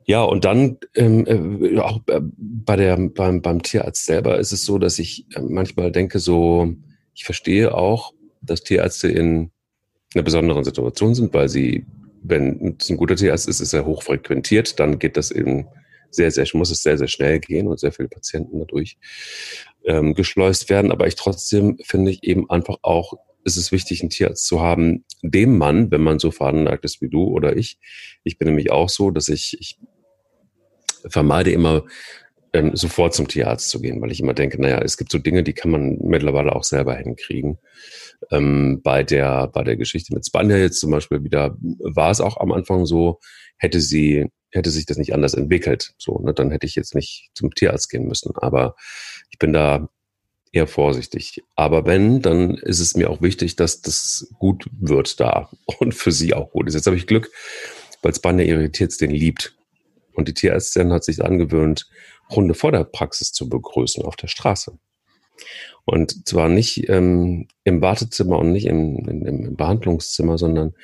ja, und dann ähm, äh, auch äh, bei der, beim, beim Tierarzt selber ist es so, dass ich äh, manchmal denke, so, ich verstehe auch, dass Tierärzte in einer besonderen Situation sind, weil sie wenn es ein guter Tierarzt ist, ist er hochfrequentiert, dann geht das eben sehr, sehr, muss es sehr, sehr schnell gehen und sehr viele Patienten dadurch ähm, geschleust werden. Aber ich trotzdem finde ich eben einfach auch, ist es wichtig, einen Tierarzt zu haben, dem man, wenn man so veranlagt ist wie du oder ich, ich bin nämlich auch so, dass ich, ich vermeide immer ähm, sofort zum Tierarzt zu gehen, weil ich immer denke, naja, es gibt so Dinge, die kann man mittlerweile auch selber hinkriegen. Ähm, bei der bei der Geschichte mit Spanja jetzt zum Beispiel wieder war es auch am Anfang so, hätte sie hätte sich das nicht anders entwickelt, so ne, dann hätte ich jetzt nicht zum Tierarzt gehen müssen. Aber ich bin da eher vorsichtig. Aber wenn, dann ist es mir auch wichtig, dass das gut wird da und für sie auch gut ist. Jetzt habe ich Glück, weil Spanja ihre Tierärztin liebt. Und die Tierärztin hat sich angewöhnt, Hunde vor der Praxis zu begrüßen auf der Straße. Und zwar nicht ähm, im Wartezimmer und nicht im, im, im, Behandlungszimmer, sondern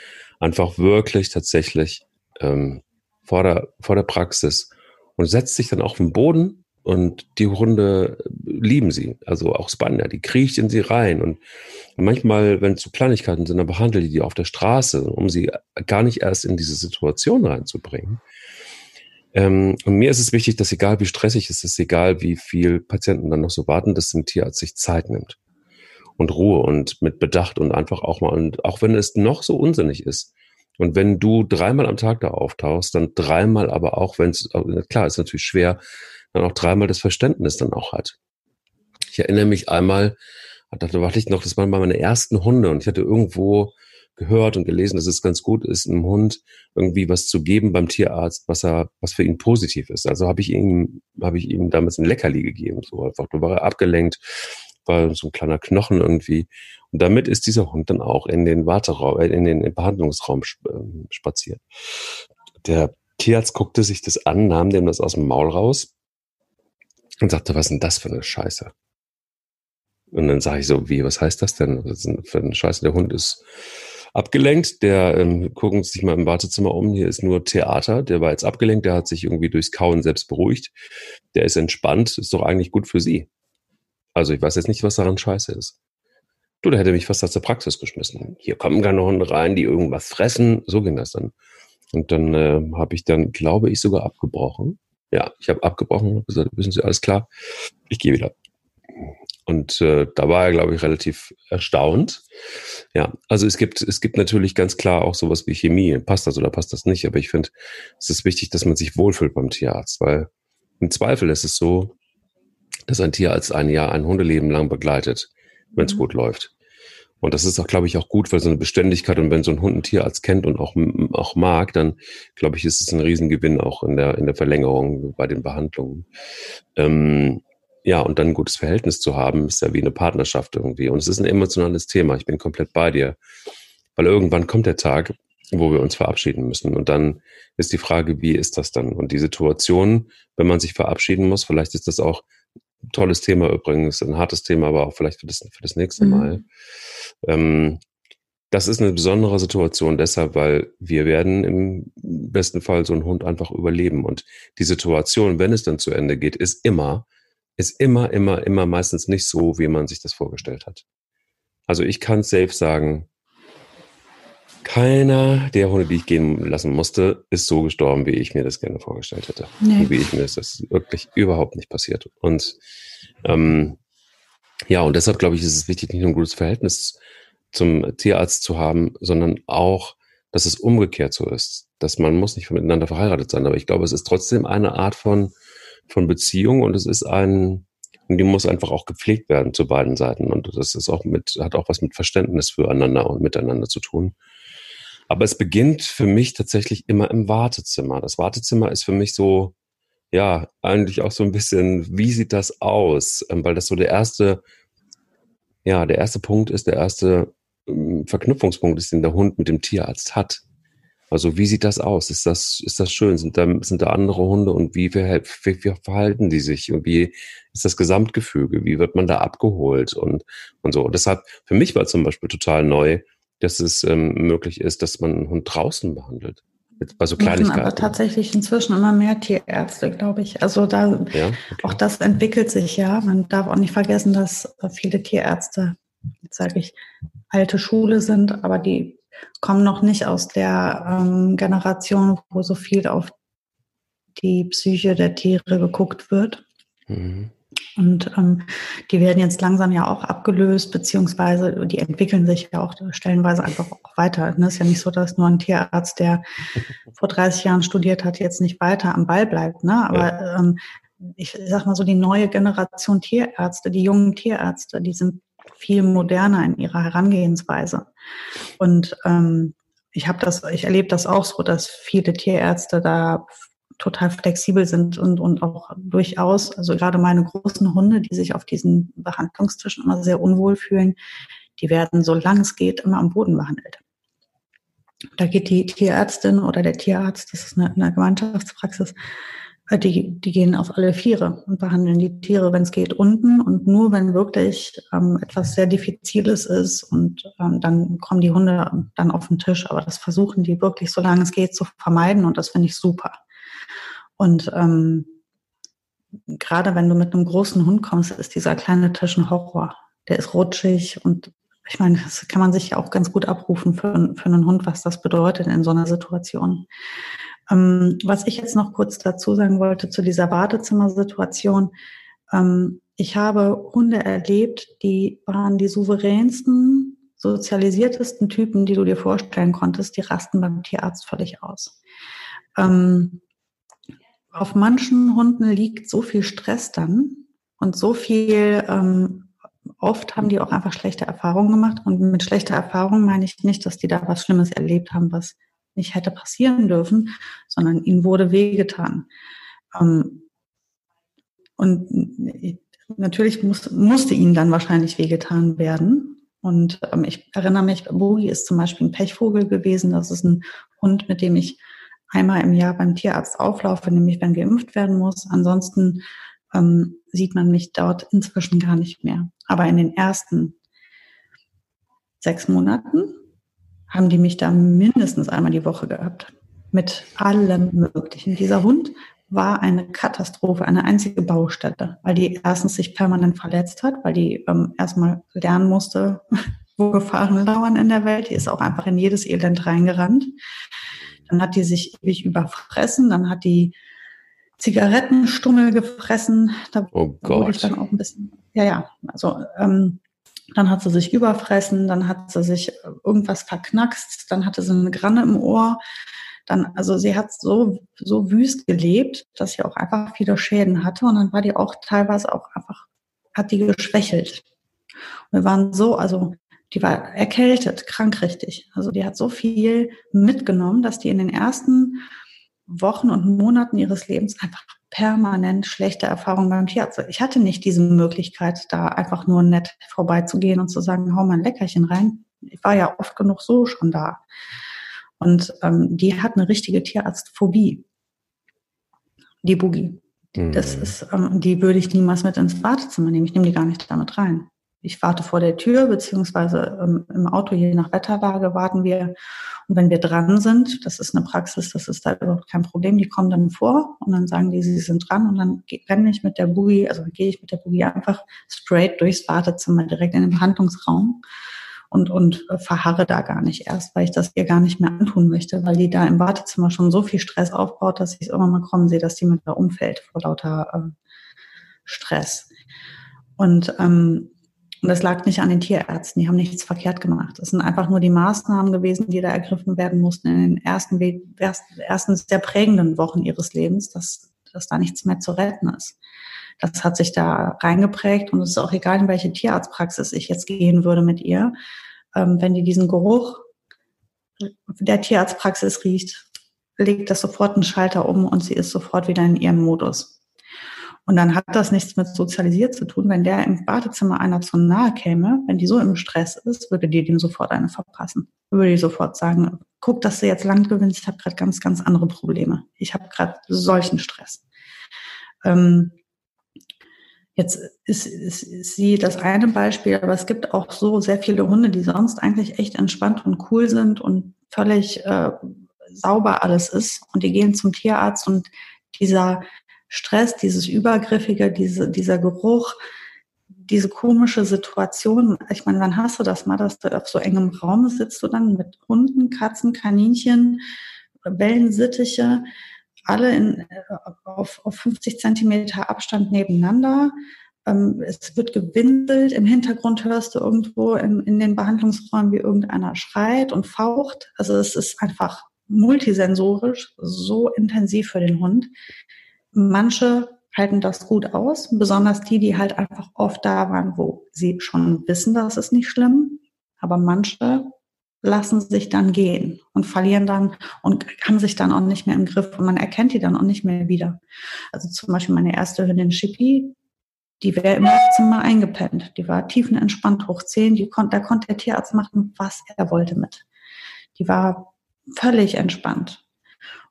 einfach wirklich tatsächlich ähm, vor, der, vor der Praxis und setzt sich dann auf den Boden und die Hunde lieben sie. Also auch Spanier, die kriecht in sie rein. Und manchmal, wenn es so Kleinigkeiten sind, dann behandelt die die auf der Straße, um sie gar nicht erst in diese Situation reinzubringen. Ähm, und mir ist es wichtig, dass egal wie stressig es ist, egal wie viel Patienten dann noch so warten, dass ein Tierarzt sich Zeit nimmt und Ruhe und mit Bedacht und einfach auch mal, und auch wenn es noch so unsinnig ist, und wenn du dreimal am Tag da auftauchst, dann dreimal aber auch, wenn es, klar, ist natürlich schwer, dann auch dreimal das Verständnis dann auch hat. Ich erinnere mich einmal, da warte ich noch, das waren meine ersten Hunde und ich hatte irgendwo gehört und gelesen, dass es ganz gut ist, einem Hund irgendwie was zu geben beim Tierarzt, was er, was für ihn positiv ist. Also habe ich ihm, habe ich ihm damals ein Leckerli gegeben, so einfach. Da war er abgelenkt, war so ein kleiner Knochen irgendwie. Und damit ist dieser Hund dann auch in den Warteraum, äh, in den Behandlungsraum ähm, spaziert. Der Tierarzt guckte sich das an, nahm dem das aus dem Maul raus und sagte, was ist denn das für eine Scheiße? Und dann sage ich so, wie, was heißt das denn? Was ist denn für eine Scheiße? Der Hund ist abgelenkt. Der ähm, gucken sich mal im Wartezimmer um. Hier ist nur Theater. Der war jetzt abgelenkt. Der hat sich irgendwie durchs Kauen selbst beruhigt. Der ist entspannt. Ist doch eigentlich gut für sie. Also ich weiß jetzt nicht, was daran scheiße ist. Du, der hätte mich fast aus der Praxis geschmissen. Hier kommen Hunde rein, die irgendwas fressen. So ging das dann. Und dann äh, habe ich dann, glaube ich, sogar abgebrochen. Ja, ich habe abgebrochen gesagt, wissen Sie, alles klar, ich gehe wieder. Und äh, da war er, glaube ich, relativ erstaunt. Ja, also es gibt, es gibt natürlich ganz klar auch sowas wie Chemie. Passt das oder passt das nicht? Aber ich finde, es ist wichtig, dass man sich wohlfühlt beim Tierarzt, weil im Zweifel ist es so, dass ein Tierarzt ein Jahr ein Hundeleben lang begleitet, wenn es mhm. gut läuft. Und das ist auch, glaube ich, auch gut, weil so eine Beständigkeit und wenn so ein Hund einen Tierarzt kennt und auch, auch mag, dann glaube ich, ist es ein Riesengewinn auch in der, in der Verlängerung bei den Behandlungen. Ähm, ja, und dann ein gutes Verhältnis zu haben, ist ja wie eine Partnerschaft irgendwie. Und es ist ein emotionales Thema. Ich bin komplett bei dir. Weil irgendwann kommt der Tag, wo wir uns verabschieden müssen. Und dann ist die Frage, wie ist das dann? Und die Situation, wenn man sich verabschieden muss, vielleicht ist das auch ein tolles Thema übrigens, ein hartes Thema, aber auch vielleicht für das, für das nächste mhm. Mal. Ähm, das ist eine besondere Situation deshalb, weil wir werden im besten Fall so einen Hund einfach überleben. Und die Situation, wenn es dann zu Ende geht, ist immer, ist immer, immer, immer meistens nicht so, wie man sich das vorgestellt hat. Also ich kann safe sagen, keiner der Hunde, die ich gehen lassen musste, ist so gestorben, wie ich mir das gerne vorgestellt hätte. Nee. Wie ich mir das, das ist wirklich überhaupt nicht passiert. Und ähm, ja, und deshalb glaube ich, ist es wichtig, nicht nur ein gutes Verhältnis zum Tierarzt zu haben, sondern auch, dass es umgekehrt so ist. Dass man muss nicht miteinander verheiratet sein, aber ich glaube, es ist trotzdem eine Art von von Beziehung und es ist ein, und die muss einfach auch gepflegt werden zu beiden Seiten. Und das ist auch mit, hat auch was mit Verständnis füreinander und miteinander zu tun. Aber es beginnt für mich tatsächlich immer im Wartezimmer. Das Wartezimmer ist für mich so, ja, eigentlich auch so ein bisschen, wie sieht das aus? Ähm, weil das so der erste, ja, der erste Punkt ist, der erste ähm, Verknüpfungspunkt ist, den der Hund mit dem Tierarzt hat. Also wie sieht das aus? Ist das, ist das schön? Sind da, sind da andere Hunde und wie, wie, wie verhalten die sich? Und wie ist das Gesamtgefüge? Wie wird man da abgeholt? Und, und so. Und deshalb, für mich war zum Beispiel total neu, dass es ähm, möglich ist, dass man einen Hund draußen behandelt. Bei so Kleinigkeiten. aber tatsächlich inzwischen immer mehr Tierärzte, glaube ich. Also da, ja, okay. auch das entwickelt sich ja. Man darf auch nicht vergessen, dass viele Tierärzte, jetzt sage ich, alte Schule sind, aber die kommen noch nicht aus der ähm, Generation, wo so viel auf die Psyche der Tiere geguckt wird. Mhm. Und ähm, die werden jetzt langsam ja auch abgelöst, beziehungsweise die entwickeln sich ja auch stellenweise einfach auch weiter. Es ist ja nicht so, dass nur ein Tierarzt, der vor 30 Jahren studiert hat, jetzt nicht weiter am Ball bleibt. Ne? Aber ja. ähm, ich sag mal so, die neue Generation Tierärzte, die jungen Tierärzte, die sind viel moderner in ihrer Herangehensweise. Und ähm, ich habe das, ich erlebe das auch so, dass viele Tierärzte da total flexibel sind und, und auch durchaus, also gerade meine großen Hunde, die sich auf diesen Behandlungstischen immer sehr unwohl fühlen, die werden, solange es geht, immer am Boden behandelt. Da geht die Tierärztin oder der Tierarzt, das ist eine, eine Gemeinschaftspraxis, die, die gehen auf alle Viere und behandeln die Tiere, wenn es geht, unten. Und nur wenn wirklich ähm, etwas sehr Diffiziles ist und ähm, dann kommen die Hunde dann auf den Tisch. Aber das versuchen die wirklich, solange es geht, zu vermeiden. Und das finde ich super. Und ähm, gerade wenn du mit einem großen Hund kommst, ist dieser kleine Tisch ein Horror. Der ist rutschig und ich meine, das kann man sich ja auch ganz gut abrufen für, für einen Hund, was das bedeutet in so einer Situation. Ähm, was ich jetzt noch kurz dazu sagen wollte zu dieser Wartezimmersituation. Ähm, ich habe Hunde erlebt, die waren die souveränsten, sozialisiertesten Typen, die du dir vorstellen konntest. Die rasten beim Tierarzt völlig aus. Ähm, auf manchen Hunden liegt so viel Stress dann und so viel, ähm, oft haben die auch einfach schlechte Erfahrungen gemacht. Und mit schlechter Erfahrung meine ich nicht, dass die da was Schlimmes erlebt haben, was nicht hätte passieren dürfen, sondern ihnen wurde wehgetan. Ähm, und natürlich muss, musste ihnen dann wahrscheinlich wehgetan werden. Und ähm, ich erinnere mich, Bogi ist zum Beispiel ein Pechvogel gewesen. Das ist ein Hund, mit dem ich einmal im Jahr beim Tierarzt auflaufe, nämlich wenn geimpft werden muss. Ansonsten ähm, sieht man mich dort inzwischen gar nicht mehr. Aber in den ersten sechs Monaten haben die mich da mindestens einmal die Woche gehabt. Mit allem Möglichen. Dieser Hund war eine Katastrophe, eine einzige Baustelle, weil die erstens sich permanent verletzt hat, weil die ähm, erstmal lernen musste, wo Gefahren lauern in der Welt. Die ist auch einfach in jedes Elend reingerannt. Dann hat die sich ewig überfressen, dann hat die Zigarettenstummel gefressen. Da oh Gott. wurde ich dann auch ein bisschen, ja, ja, also ähm, dann hat sie sich überfressen, dann hat sie sich irgendwas verknackst, dann hatte sie eine Granne im Ohr. Dann, also sie hat so, so wüst gelebt, dass sie auch einfach viele Schäden hatte und dann war die auch teilweise auch einfach, hat die geschwächelt. Und wir waren so, also die war erkältet, krank richtig. Also die hat so viel mitgenommen, dass die in den ersten Wochen und Monaten ihres Lebens einfach permanent schlechte Erfahrungen beim Tierarzt. Ich hatte nicht diese Möglichkeit, da einfach nur nett vorbeizugehen und zu sagen, hau mal ein Leckerchen rein. Ich war ja oft genug so schon da. Und ähm, die hat eine richtige Tierarztphobie. Die Boogie. Mhm. Das ist, ähm, die würde ich niemals mit ins Wartezimmer nehmen. Ich nehme die gar nicht damit rein. Ich warte vor der Tür, beziehungsweise ähm, im Auto, je nach Wetterlage, warten wir. Und wenn wir dran sind, das ist eine Praxis, das ist da überhaupt kein Problem, die kommen dann vor und dann sagen die, sie sind dran und dann renne ich mit der Boogie, also gehe ich mit der Boogie einfach straight durchs Wartezimmer, direkt in den Behandlungsraum und, und verharre da gar nicht erst, weil ich das ihr gar nicht mehr antun möchte, weil die da im Wartezimmer schon so viel Stress aufbaut, dass ich es irgendwann mal kommen sehe, dass die mit da umfällt vor lauter äh, Stress. Und ähm, und das lag nicht an den Tierärzten, die haben nichts verkehrt gemacht. Es sind einfach nur die Maßnahmen gewesen, die da ergriffen werden mussten in den ersten, ersten sehr prägenden Wochen ihres Lebens, dass, dass da nichts mehr zu retten ist. Das hat sich da reingeprägt und es ist auch egal, in welche Tierarztpraxis ich jetzt gehen würde mit ihr. Ähm, wenn die diesen Geruch der Tierarztpraxis riecht, legt das sofort einen Schalter um und sie ist sofort wieder in ihrem Modus. Und dann hat das nichts mit sozialisiert zu tun. Wenn der im Badezimmer einer zu nahe käme, wenn die so im Stress ist, würde die dem sofort eine verpassen. Würde die sofort sagen, guck, dass du jetzt lang gewinnst, ich habe gerade ganz, ganz andere Probleme. Ich habe gerade solchen Stress. Ähm, jetzt ist, ist, ist sie das eine Beispiel, aber es gibt auch so sehr viele Hunde, die sonst eigentlich echt entspannt und cool sind und völlig äh, sauber alles ist. Und die gehen zum Tierarzt und dieser Stress, dieses Übergriffige, diese, dieser Geruch, diese komische Situation. Ich meine, wann hast du das mal, dass du auf so engem Raum sitzt du dann mit Hunden, Katzen, Kaninchen, Wellensittiche, alle in, auf, auf 50 Zentimeter Abstand nebeneinander. Ähm, es wird gewindelt. Im Hintergrund hörst du irgendwo in, in den Behandlungsräumen, wie irgendeiner schreit und faucht. Also es ist einfach multisensorisch so intensiv für den Hund. Manche halten das gut aus, besonders die, die halt einfach oft da waren, wo sie schon wissen, das ist nicht schlimm. Aber manche lassen sich dann gehen und verlieren dann und haben sich dann auch nicht mehr im Griff und man erkennt die dann auch nicht mehr wieder. Also zum Beispiel meine erste Hündin Chippy, die wäre im Zimmer eingepennt. Die war tiefenentspannt hoch zehn. Die konnte, da konnte der Tierarzt machen, was er wollte mit. Die war völlig entspannt.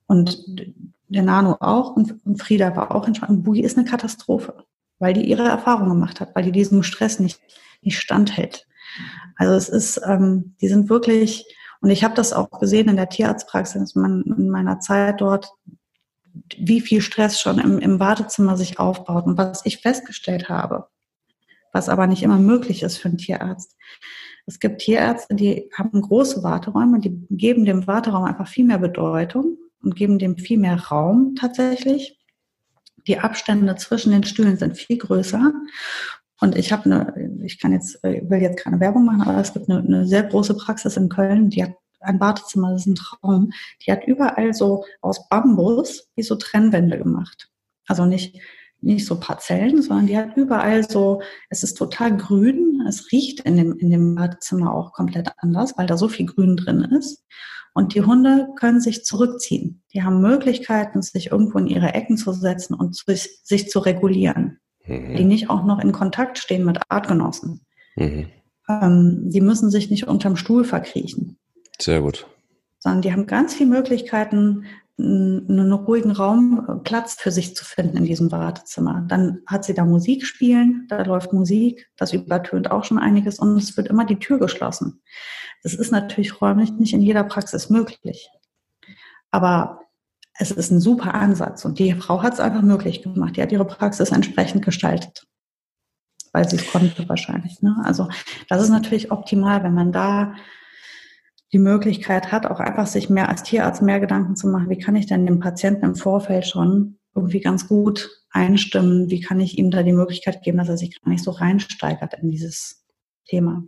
Und der Nano auch und, und Frieda war auch entspannt. Und Boogie ist eine Katastrophe, weil die ihre Erfahrung gemacht hat, weil die diesem Stress nicht, nicht standhält. Also es ist, ähm, die sind wirklich, und ich habe das auch gesehen in der Tierarztpraxis in meiner Zeit dort, wie viel Stress schon im, im Wartezimmer sich aufbaut und was ich festgestellt habe, was aber nicht immer möglich ist für einen Tierarzt. Es gibt Tierärzte, die haben große Warteräume, die geben dem Warteraum einfach viel mehr Bedeutung und geben dem viel mehr Raum tatsächlich. Die Abstände zwischen den Stühlen sind viel größer. Und ich habe eine, ich kann jetzt, will jetzt keine Werbung machen, aber es gibt eine, eine sehr große Praxis in Köln, die hat ein Wartezimmer, das ist ein Traum. Die hat überall so aus Bambus wie so Trennwände gemacht. Also nicht, nicht so Parzellen, sondern die hat überall so, es ist total grün, es riecht in dem, in dem Badezimmer auch komplett anders, weil da so viel Grün drin ist. Und die Hunde können sich zurückziehen. Die haben Möglichkeiten, sich irgendwo in ihre Ecken zu setzen und sich, sich zu regulieren. Mhm. Die nicht auch noch in Kontakt stehen mit Artgenossen. Mhm. Ähm, die müssen sich nicht unterm Stuhl verkriechen. Sehr gut. Sondern die haben ganz viele Möglichkeiten, einen ruhigen Raum, Platz für sich zu finden in diesem Wartezimmer. Dann hat sie da Musik spielen, da läuft Musik, das übertönt auch schon einiges und es wird immer die Tür geschlossen. Das ist natürlich räumlich nicht in jeder Praxis möglich. Aber es ist ein super Ansatz und die Frau hat es einfach möglich gemacht. Die hat ihre Praxis entsprechend gestaltet, weil sie es konnte wahrscheinlich. Ne? Also das ist natürlich optimal, wenn man da die Möglichkeit hat, auch einfach sich mehr als Tierarzt mehr Gedanken zu machen, wie kann ich denn dem Patienten im Vorfeld schon irgendwie ganz gut einstimmen, wie kann ich ihm da die Möglichkeit geben, dass er sich gar nicht so reinsteigert in dieses Thema.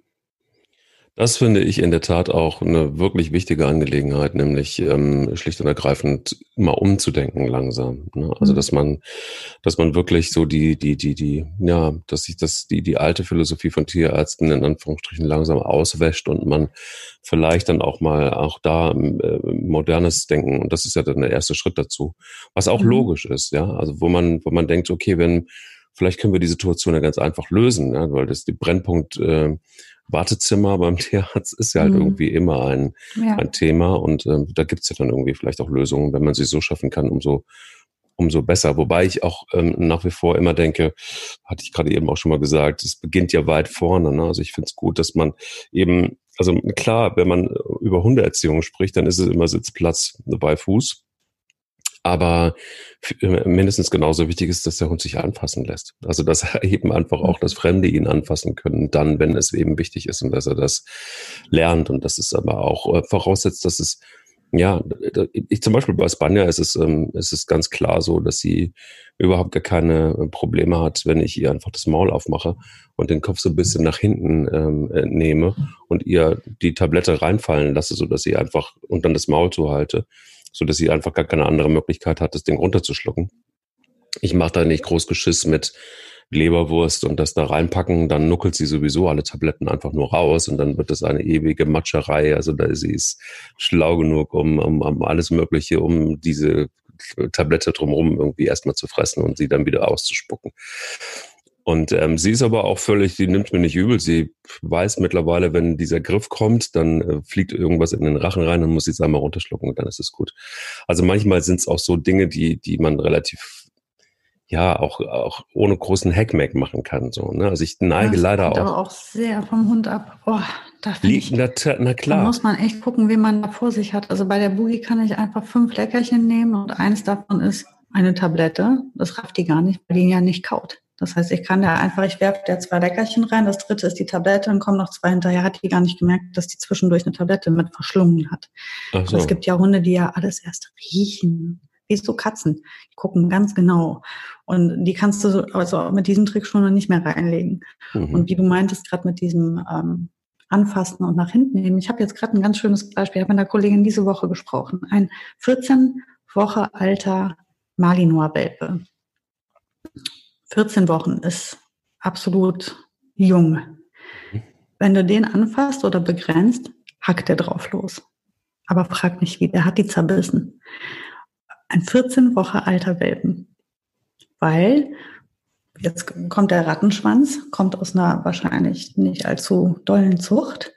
Das finde ich in der Tat auch eine wirklich wichtige Angelegenheit, nämlich ähm, schlicht und ergreifend mal umzudenken langsam. Ne? Also mhm. dass man, dass man wirklich so die, die, die, die, ja, dass sich das die die alte Philosophie von Tierärzten in Anführungsstrichen langsam auswäscht und man vielleicht dann auch mal auch da äh, modernes Denken und das ist ja dann der erste Schritt dazu, was auch mhm. logisch ist, ja, also wo man, wo man denkt, okay, wenn vielleicht können wir die Situation ja ganz einfach lösen, ja, weil das die Brennpunkt äh, Wartezimmer beim Tierarzt ist ja halt mhm. irgendwie immer ein, ja. ein Thema und ähm, da gibt's ja dann irgendwie vielleicht auch Lösungen, wenn man sie so schaffen kann, umso umso besser. Wobei ich auch ähm, nach wie vor immer denke, hatte ich gerade eben auch schon mal gesagt, es beginnt ja weit vorne. Ne? Also ich finde es gut, dass man eben, also klar, wenn man über Hundeerziehung spricht, dann ist es immer Sitzplatz bei Fuß. Aber äh, mindestens genauso wichtig ist, dass der Hund sich anfassen lässt. Also dass er eben einfach auch das Fremde ihn anfassen können, dann, wenn es eben wichtig ist und dass er das lernt und dass es aber auch äh, voraussetzt, dass es ja, ich zum Beispiel bei Spanja ist es, ähm, ist es ganz klar so, dass sie überhaupt gar keine Probleme hat, wenn ich ihr einfach das Maul aufmache und den Kopf so ein bisschen nach hinten ähm, äh, nehme und ihr die Tablette reinfallen lasse, so dass sie einfach und dann das Maul zuhalte so dass sie einfach gar keine andere Möglichkeit hat, das Ding runterzuschlucken. Ich mache da nicht groß Geschiss mit Leberwurst und das da reinpacken, dann nuckelt sie sowieso alle Tabletten einfach nur raus und dann wird das eine ewige Matscherei. Also da sie ist schlau genug, um, um, um alles Mögliche, um diese Tablette drumherum irgendwie erstmal zu fressen und sie dann wieder auszuspucken. Und ähm, sie ist aber auch völlig, die nimmt mir nicht übel. Sie weiß mittlerweile, wenn dieser Griff kommt, dann äh, fliegt irgendwas in den Rachen rein und muss sie es einmal runterschlucken und dann ist es gut. Also manchmal sind es auch so Dinge, die, die man relativ ja auch auch ohne großen Hackmack machen kann so ne? Also ich neige das leider auch aber auch sehr vom Hund ab. Oh, da Liegt, ich, na, na, klar. Da muss man echt gucken wie man da vor sich hat. Also bei der Boogie kann ich einfach fünf Leckerchen nehmen und eines davon ist eine Tablette. Das rafft die gar nicht weil die ja nicht kaut das heißt, ich kann da einfach, ich werfe da zwei Leckerchen rein, das dritte ist die Tablette, dann kommen noch zwei hinterher, hat die gar nicht gemerkt, dass die zwischendurch eine Tablette mit verschlungen hat. Ach so. Es gibt ja Hunde, die ja alles erst riechen. Wie so Katzen, die gucken ganz genau. Und die kannst du also mit diesem Trick schon noch nicht mehr reinlegen. Mhm. Und wie du meintest, gerade mit diesem ähm, Anfassen und nach hinten nehmen. Ich habe jetzt gerade ein ganz schönes Beispiel. Ich habe mit einer Kollegin diese Woche gesprochen. Ein 14 Woche alter Malinois-Welpe 14 Wochen ist absolut jung. Wenn du den anfasst oder begrenzt, hackt er drauf los. Aber frag nicht wie, der hat die zerbissen. Ein 14 Wochen alter Welpen. Weil, jetzt kommt der Rattenschwanz, kommt aus einer wahrscheinlich nicht allzu dollen Zucht.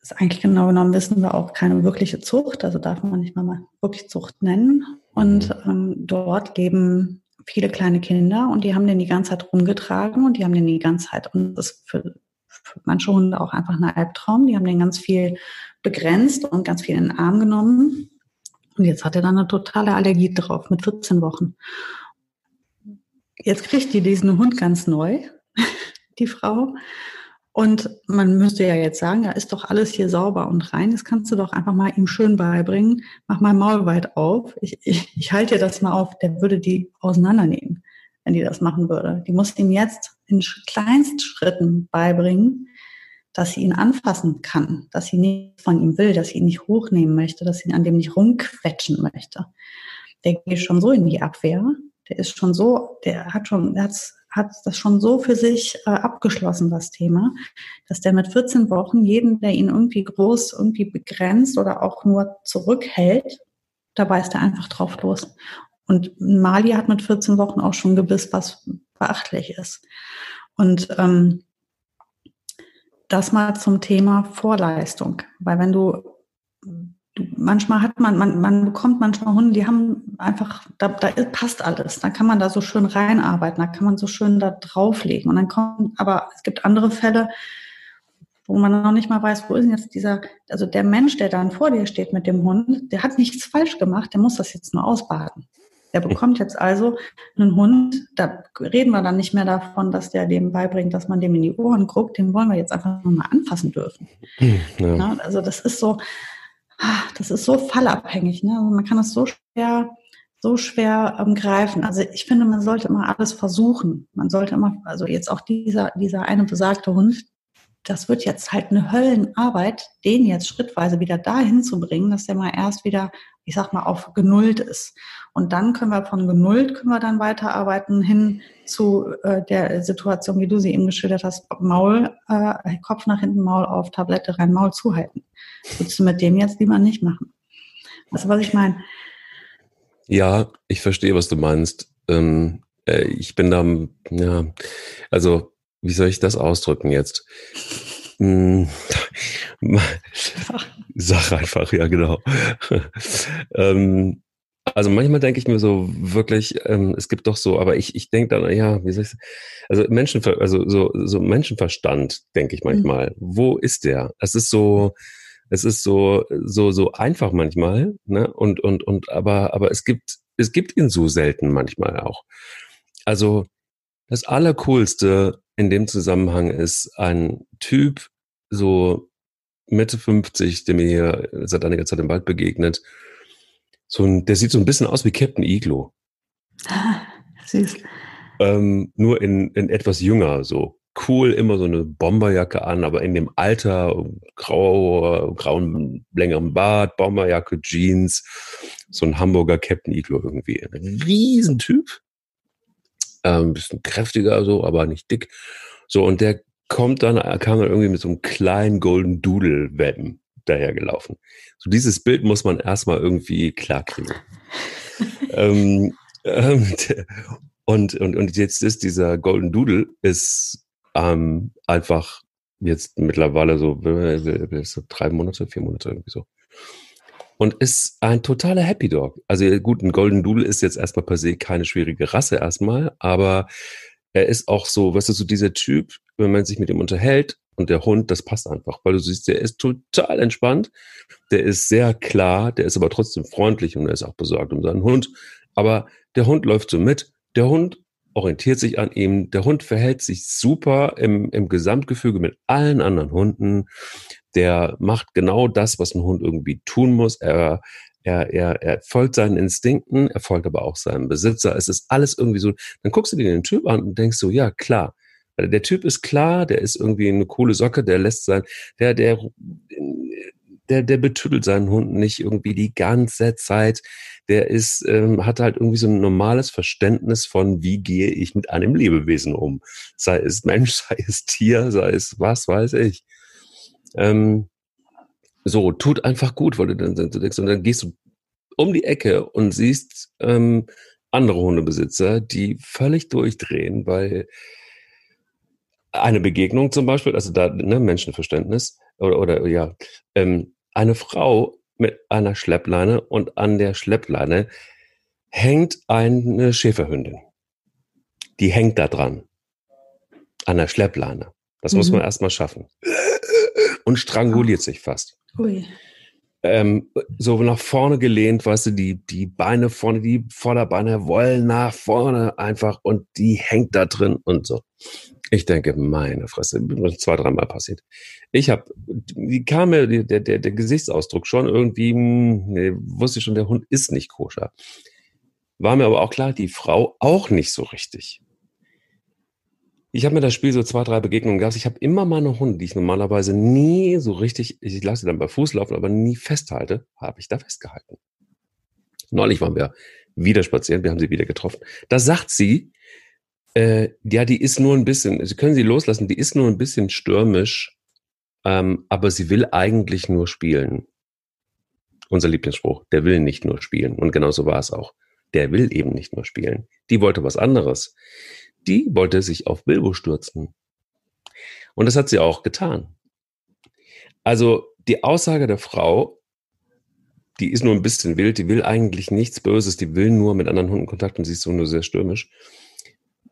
Das ist eigentlich genau genommen wissen wir auch keine wirkliche Zucht, also darf man nicht mal wirklich Zucht nennen. Und ähm, dort leben viele kleine Kinder und die haben den die ganze Zeit rumgetragen und die haben den die ganze Zeit, und das ist für, für manche Hunde auch einfach ein Albtraum, die haben den ganz viel begrenzt und ganz viel in den Arm genommen. Und jetzt hat er dann eine totale Allergie drauf mit 14 Wochen. Jetzt kriegt die diesen Hund ganz neu, die Frau. Und man müsste ja jetzt sagen, ja, ist doch alles hier sauber und rein. Das kannst du doch einfach mal ihm schön beibringen. Mach mal Maul weit auf. Ich, ich, ich halte dir das mal auf. Der würde die auseinandernehmen, wenn die das machen würde. Die muss ihm jetzt in Kleinstschritten beibringen, dass sie ihn anfassen kann, dass sie nicht von ihm will, dass sie ihn nicht hochnehmen möchte, dass sie an dem nicht rumquetschen möchte. Der geht schon so in die Abwehr. Der ist schon so, der hat schon, der hat's hat das schon so für sich äh, abgeschlossen, das Thema, dass der mit 14 Wochen jeden, der ihn irgendwie groß irgendwie begrenzt oder auch nur zurückhält, da beißt er einfach drauf los. Und Mali hat mit 14 Wochen auch schon Gebiss, was beachtlich ist. Und ähm, das mal zum Thema Vorleistung. Weil wenn du manchmal hat man, man, man bekommt manchmal Hunde, die haben einfach, da, da passt alles. Da kann man da so schön reinarbeiten, da kann man so schön da drauflegen. Und dann kommt, aber es gibt andere Fälle, wo man noch nicht mal weiß, wo ist denn jetzt dieser, also der Mensch, der dann vor dir steht mit dem Hund, der hat nichts falsch gemacht, der muss das jetzt nur ausbaden. Der bekommt jetzt also einen Hund, da reden wir dann nicht mehr davon, dass der dem beibringt, dass man dem in die Ohren guckt, den wollen wir jetzt einfach nur mal anfassen dürfen. Hm, ja. also das ist so, das ist so fallabhängig. Ne? Also man kann es so schwer, so schwer ähm, greifen. Also ich finde, man sollte immer alles versuchen. Man sollte immer, also jetzt auch dieser, dieser eine besagte Hund, das wird jetzt halt eine Höllenarbeit, den jetzt schrittweise wieder dahin zu bringen, dass der mal erst wieder, ich sag mal, auf genullt ist. Und dann können wir von genullt, können wir dann weiterarbeiten hin zu äh, der Situation, wie du sie eben geschildert hast, Maul, äh, Kopf nach hinten, Maul auf, Tablette rein, Maul zuhalten. Würdest du mit dem jetzt lieber nicht machen? Weißt du, was ich meine? Ja, ich verstehe, was du meinst. Ähm, äh, ich bin da, ja, also wie soll ich das ausdrücken jetzt? Hm, sag einfach, ja genau. ähm, also manchmal denke ich mir so wirklich, ähm, es gibt doch so, aber ich, ich denke dann, ja, wie soll ich also Menschenver also so, so Menschenverstand, denke ich mhm. manchmal. Mhm. Wo ist der? Es ist so, es ist so, so, so einfach manchmal, ne? Und, und, und, aber, aber es gibt, es gibt ihn so selten manchmal auch. Also, das Allercoolste in dem Zusammenhang ist ein Typ, so Mitte 50, der mir hier seit einiger Zeit im Wald begegnet. So ein, der sieht so ein bisschen aus wie Captain Iglo. Ah, süß. Ähm, nur in, in etwas jünger, so cool, immer so eine Bomberjacke an, aber in dem Alter, grau, grauen, längeren Bart, Bomberjacke, Jeans, so ein Hamburger Captain Iglo irgendwie. Ein Riesentyp. Ähm, bisschen kräftiger so, aber nicht dick. So, und der kommt dann, kam dann irgendwie mit so einem kleinen Golden Doodle Welpen dahergelaufen. So dieses Bild muss man erstmal irgendwie klarkriegen. ähm, ähm, und, und, und jetzt ist dieser Golden Doodle ist ähm, einfach jetzt mittlerweile so, so drei Monate, vier Monate irgendwie so. Und ist ein totaler Happy Dog. Also gut, ein Golden Doodle ist jetzt erstmal per se keine schwierige Rasse erstmal, aber er ist auch so, weißt du, so dieser Typ, wenn man sich mit ihm unterhält und der Hund, das passt einfach, weil du siehst, der ist total entspannt, der ist sehr klar, der ist aber trotzdem freundlich und er ist auch besorgt um seinen Hund. Aber der Hund läuft so mit, der Hund orientiert sich an ihm. Der Hund verhält sich super im, im Gesamtgefüge mit allen anderen Hunden. Der macht genau das, was ein Hund irgendwie tun muss. Er, er, er, er folgt seinen Instinkten, er folgt aber auch seinem Besitzer. Es ist alles irgendwie so. Dann guckst du dir den Typ an und denkst so, ja, klar. Der Typ ist klar, der ist irgendwie eine coole Socke, der lässt sein, der, der, der, der betüdelt seinen Hund nicht irgendwie die ganze Zeit der ist, ähm, hat halt irgendwie so ein normales Verständnis von, wie gehe ich mit einem Lebewesen um. Sei es Mensch, sei es Tier, sei es was weiß ich. Ähm, so, tut einfach gut, weil du dann, denkst, und dann gehst du um die Ecke und siehst ähm, andere Hundebesitzer, die völlig durchdrehen, weil eine Begegnung zum Beispiel, also da ne, Menschenverständnis oder, oder ja, ähm, eine Frau mit einer Schleppleine und an der Schleppleine hängt eine Schäferhündin. Die hängt da dran. An der Schleppleine. Das mhm. muss man erstmal schaffen. Und stranguliert sich fast. Ui. Ähm, so nach vorne gelehnt, weißt du, die, die Beine vorne, die Vorderbeine wollen nach vorne einfach und die hängt da drin und so. Ich denke, meine Fresse, zwei, dreimal passiert. Ich habe, kam mir der, der, der Gesichtsausdruck schon irgendwie, hm, nee, wusste ich schon, der Hund ist nicht koscher. War mir aber auch klar, die Frau auch nicht so richtig. Ich habe mir das Spiel so zwei, drei Begegnungen gehabt. Ich habe immer meine Hunde, die ich normalerweise nie so richtig, ich lasse sie dann bei Fuß laufen, aber nie festhalte, habe ich da festgehalten. Neulich waren wir wieder spazieren, wir haben sie wieder getroffen. Da sagt sie, äh, ja, die ist nur ein bisschen, Sie können sie loslassen, die ist nur ein bisschen stürmisch, ähm, aber sie will eigentlich nur spielen. Unser Lieblingsspruch, der will nicht nur spielen. Und genau so war es auch. Der will eben nicht nur spielen. Die wollte was anderes. Die wollte sich auf Bilbo stürzen. Und das hat sie auch getan. Also die Aussage der Frau die ist nur ein bisschen wild, die will eigentlich nichts Böses, die will nur mit anderen Hunden Kontakt und sie ist so nur sehr stürmisch.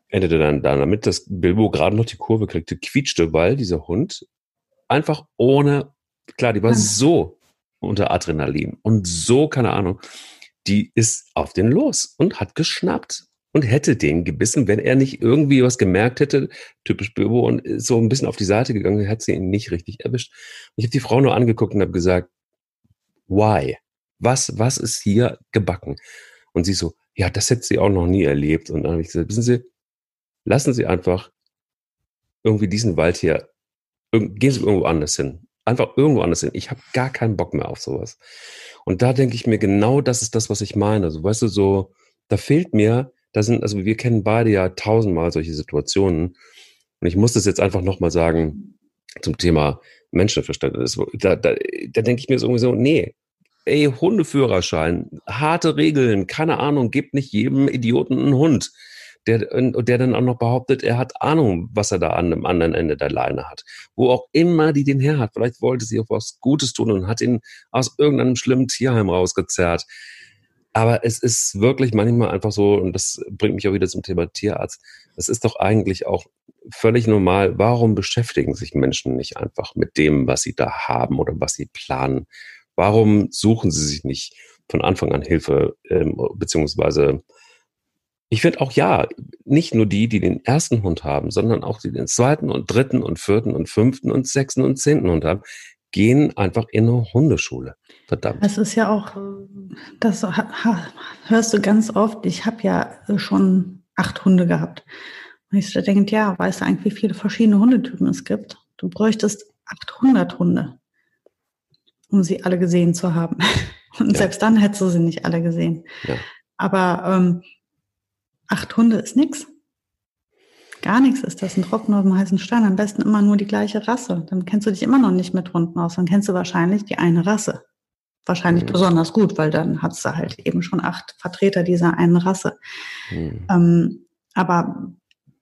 Endete dann damit, dass Bilbo gerade noch die Kurve kriegte, quietschte, weil dieser Hund einfach ohne, klar, die war ja. so unter Adrenalin und so, keine Ahnung, die ist auf den los und hat geschnappt und hätte den gebissen, wenn er nicht irgendwie was gemerkt hätte, typisch Bilbo, und ist so ein bisschen auf die Seite gegangen, hat sie ihn nicht richtig erwischt. Ich habe die Frau nur angeguckt und habe gesagt, why? Was, was ist hier gebacken? Und sie so, ja, das hätte sie auch noch nie erlebt. Und dann habe ich gesagt, wissen Sie, lassen Sie einfach irgendwie diesen Wald hier, gehen Sie irgendwo anders hin. Einfach irgendwo anders hin. Ich habe gar keinen Bock mehr auf sowas. Und da denke ich mir, genau das ist das, was ich meine. Also, weißt du, so, da fehlt mir, da sind, also wir kennen beide ja tausendmal solche Situationen. Und ich muss das jetzt einfach nochmal sagen zum Thema Menschenverständnis. Da, da, da denke ich mir so irgendwie so, nee, ey, Hundeführerschein, harte Regeln, keine Ahnung, gibt nicht jedem Idioten einen Hund, der, der dann auch noch behauptet, er hat Ahnung, was er da an dem anderen Ende der Leine hat. Wo auch immer die den her hat. Vielleicht wollte sie auch was Gutes tun und hat ihn aus irgendeinem schlimmen Tierheim rausgezerrt. Aber es ist wirklich manchmal einfach so, und das bringt mich auch wieder zum Thema Tierarzt, es ist doch eigentlich auch völlig normal, warum beschäftigen sich Menschen nicht einfach mit dem, was sie da haben oder was sie planen? Warum suchen sie sich nicht von Anfang an Hilfe, ähm, beziehungsweise ich finde auch ja, nicht nur die, die den ersten Hund haben, sondern auch die den zweiten und dritten und vierten und fünften und sechsten und zehnten Hund haben, gehen einfach in eine Hundeschule. Verdammt. Das ist ja auch, das hörst du ganz oft. Ich habe ja schon acht Hunde gehabt. Und ich denke, ja, weißt du eigentlich, wie viele verschiedene Hundetypen es gibt? Du bräuchtest 800 Hunde um sie alle gesehen zu haben. Und ja. selbst dann hättest du sie nicht alle gesehen. Ja. Aber ähm, acht Hunde ist nix. Gar nichts ist das. Ein Tropfen auf dem heißen Stein. Am besten immer nur die gleiche Rasse. Dann kennst du dich immer noch nicht mit Hunden aus. Dann kennst du wahrscheinlich die eine Rasse. Wahrscheinlich mhm. besonders gut, weil dann hast du halt eben schon acht Vertreter dieser einen Rasse. Mhm. Ähm, aber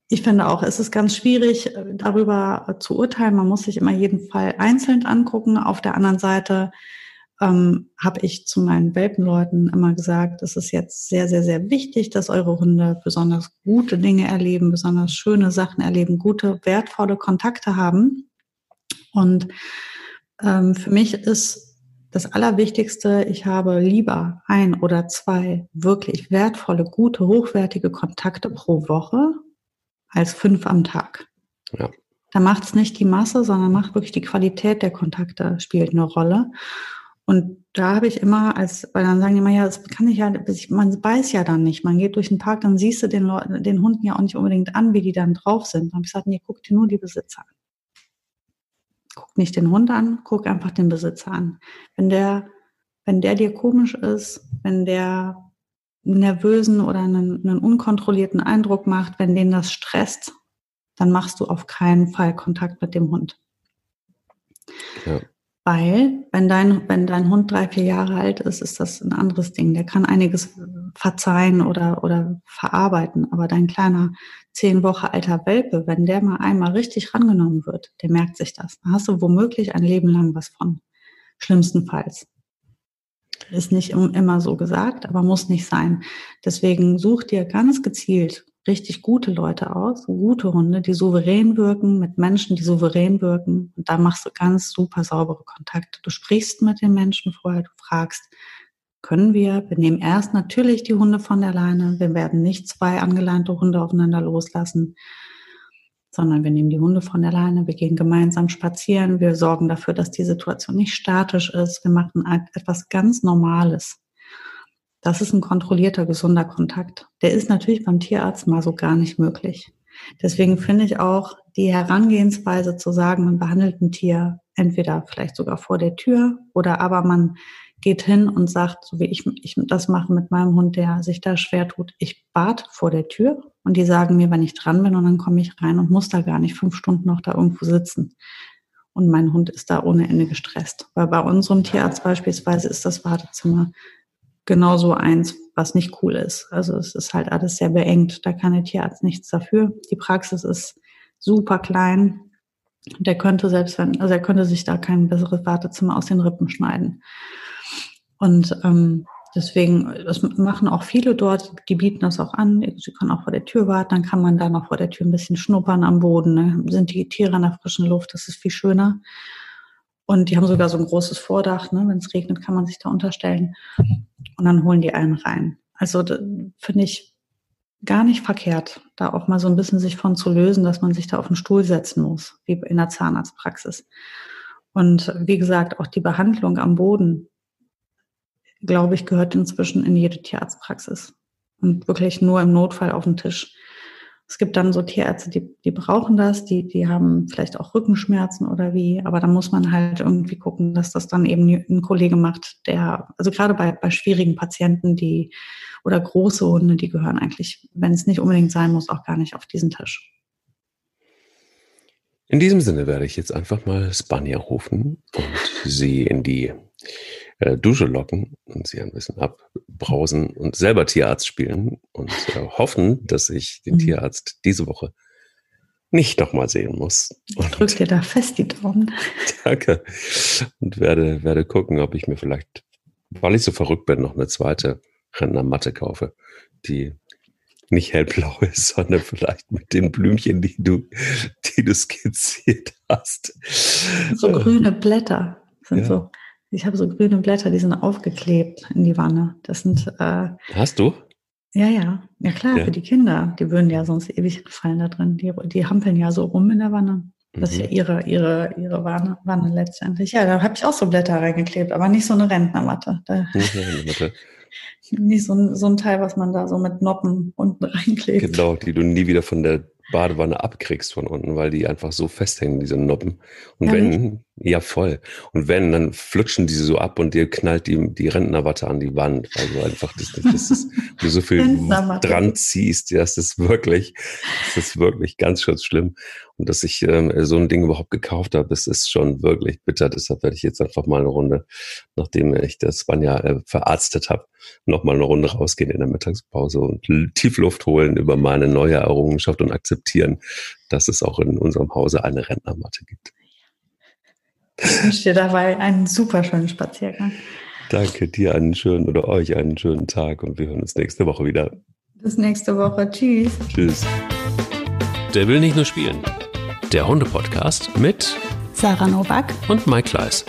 ich finde auch, es ist ganz schwierig, äh, darüber äh, zu urteilen. Man muss sich immer jeden Fall einzeln angucken. Auf der anderen Seite ähm, habe ich zu meinen Welpenleuten immer gesagt, es ist jetzt sehr, sehr, sehr wichtig, dass eure Hunde besonders gute Dinge erleben, besonders schöne Sachen erleben, gute, wertvolle Kontakte haben. Und ähm, für mich ist das Allerwichtigste, ich habe lieber ein oder zwei wirklich wertvolle, gute, hochwertige Kontakte pro Woche als fünf am Tag. Ja. Da macht es nicht die Masse, sondern macht wirklich die Qualität der Kontakte spielt eine Rolle. Und da habe ich immer, als, weil dann sagen die immer, ja, das kann ich ja, man weiß ja dann nicht. Man geht durch den Park, dann siehst du den Leuten, den Hunden ja auch nicht unbedingt an, wie die dann drauf sind. Dann habe ich gesagt, nee, guck dir nur die Besitzer an. Guck nicht den Hund an, guck einfach den Besitzer an. Wenn der, wenn der dir komisch ist, wenn der nervösen oder einen, einen unkontrollierten Eindruck macht, wenn den das stresst, dann machst du auf keinen Fall Kontakt mit dem Hund. Ja. Weil, wenn dein, wenn dein Hund drei, vier Jahre alt ist, ist das ein anderes Ding. Der kann einiges verzeihen oder, oder verarbeiten. Aber dein kleiner zehn Wochen alter Welpe, wenn der mal einmal richtig rangenommen wird, der merkt sich das. Da hast du womöglich ein Leben lang was von. Schlimmstenfalls. Ist nicht immer so gesagt, aber muss nicht sein. Deswegen such dir ganz gezielt richtig gute Leute aus, gute Hunde, die souverän wirken, mit Menschen, die souverän wirken. Und da machst du ganz super saubere Kontakte. Du sprichst mit den Menschen vorher, du fragst, können wir, wir nehmen erst natürlich die Hunde von der Leine, wir werden nicht zwei angelernte Hunde aufeinander loslassen sondern wir nehmen die Hunde von der Leine, wir gehen gemeinsam spazieren, wir sorgen dafür, dass die Situation nicht statisch ist, wir machen etwas ganz Normales. Das ist ein kontrollierter, gesunder Kontakt. Der ist natürlich beim Tierarzt mal so gar nicht möglich. Deswegen finde ich auch die Herangehensweise zu sagen, man behandelt ein Tier entweder vielleicht sogar vor der Tür oder aber man geht hin und sagt, so wie ich, ich das mache mit meinem Hund, der sich da schwer tut, ich bad vor der Tür und die sagen mir, wenn ich dran bin und dann komme ich rein und muss da gar nicht fünf Stunden noch da irgendwo sitzen. Und mein Hund ist da ohne Ende gestresst. Weil bei unserem Tierarzt beispielsweise ist das Wartezimmer genauso eins, was nicht cool ist. Also es ist halt alles sehr beengt. Da kann der Tierarzt nichts dafür. Die Praxis ist super klein. Der könnte selbst wenn, also er könnte sich da kein besseres Wartezimmer aus den Rippen schneiden. Und ähm, deswegen, das machen auch viele dort, die bieten das auch an. Sie können auch vor der Tür warten, dann kann man da noch vor der Tür ein bisschen schnuppern am Boden. Ne? Sind die Tiere an der frischen Luft, das ist viel schöner. Und die haben sogar so ein großes Vordach, ne? wenn es regnet, kann man sich da unterstellen. Und dann holen die einen rein. Also finde ich gar nicht verkehrt, da auch mal so ein bisschen sich von zu lösen, dass man sich da auf den Stuhl setzen muss, wie in der Zahnarztpraxis. Und wie gesagt, auch die Behandlung am Boden, glaube ich, gehört inzwischen in jede Tierarztpraxis. Und wirklich nur im Notfall auf den Tisch. Es gibt dann so Tierärzte, die, die brauchen das, die, die haben vielleicht auch Rückenschmerzen oder wie, aber da muss man halt irgendwie gucken, dass das dann eben ein Kollege macht, der, also gerade bei, bei schwierigen Patienten, die oder große Hunde, die gehören eigentlich, wenn es nicht unbedingt sein muss, auch gar nicht auf diesen Tisch. In diesem Sinne werde ich jetzt einfach mal Spanja rufen und sie in die äh, Dusche locken und sie ein bisschen abbrausen und selber Tierarzt spielen und äh, hoffen, dass ich den mhm. Tierarzt diese Woche nicht nochmal sehen muss. Ich drück dir da fest die Daumen. Danke. Und werde, werde gucken, ob ich mir vielleicht, weil ich so verrückt bin, noch eine zweite Rentnermatte kaufe, die nicht hellblau ist, sondern vielleicht mit den Blümchen, die du, die du skizziert hast. So grüne Blätter sind ja. so. Ich habe so grüne Blätter, die sind aufgeklebt in die Wanne. Das sind. Äh, Hast du? Ja, ja. Ja klar, ja. für die Kinder. Die würden ja sonst ewig fallen da drin. Die, die hampeln ja so rum in der Wanne. Das ist ja mhm. ihre, ihre, ihre Wanne, Wanne letztendlich. Ja, da habe ich auch so Blätter reingeklebt, aber nicht so eine Rentnermatte. Da, nicht eine Rentnermatte. Nicht so ein, so ein Teil, was man da so mit Noppen unten reinklebt. Genau, die du nie wieder von der Badewanne abkriegst von unten, weil die einfach so festhängen, diese Noppen. Und ja, wenn, ja voll. Und wenn, dann flutschen die so ab und dir knallt die, die Rentnerwatte an die Wand, weil du einfach das, das ist, du so viel dran ziehst. Ja, das ist wirklich, das ist wirklich ganz, ganz schlimm. Und dass ich ähm, so ein Ding überhaupt gekauft habe, das ist schon wirklich bitter. Deshalb werde ich jetzt einfach mal eine Runde, nachdem ich das Spanja äh, verarztet habe, noch mal eine Runde rausgehen in der Mittagspause und Tiefluft holen über meine neue Errungenschaft und akzeptieren, dass es auch in unserem Hause eine Rentnermatte gibt. Ich wünsche dir dabei einen super schönen Spaziergang. Danke dir einen schönen oder euch einen schönen Tag und wir hören uns nächste Woche wieder. Bis nächste Woche. Tschüss. Tschüss. Der will nicht nur spielen. Der Hunde-Podcast mit Sarah Novak und Mike Kleiss.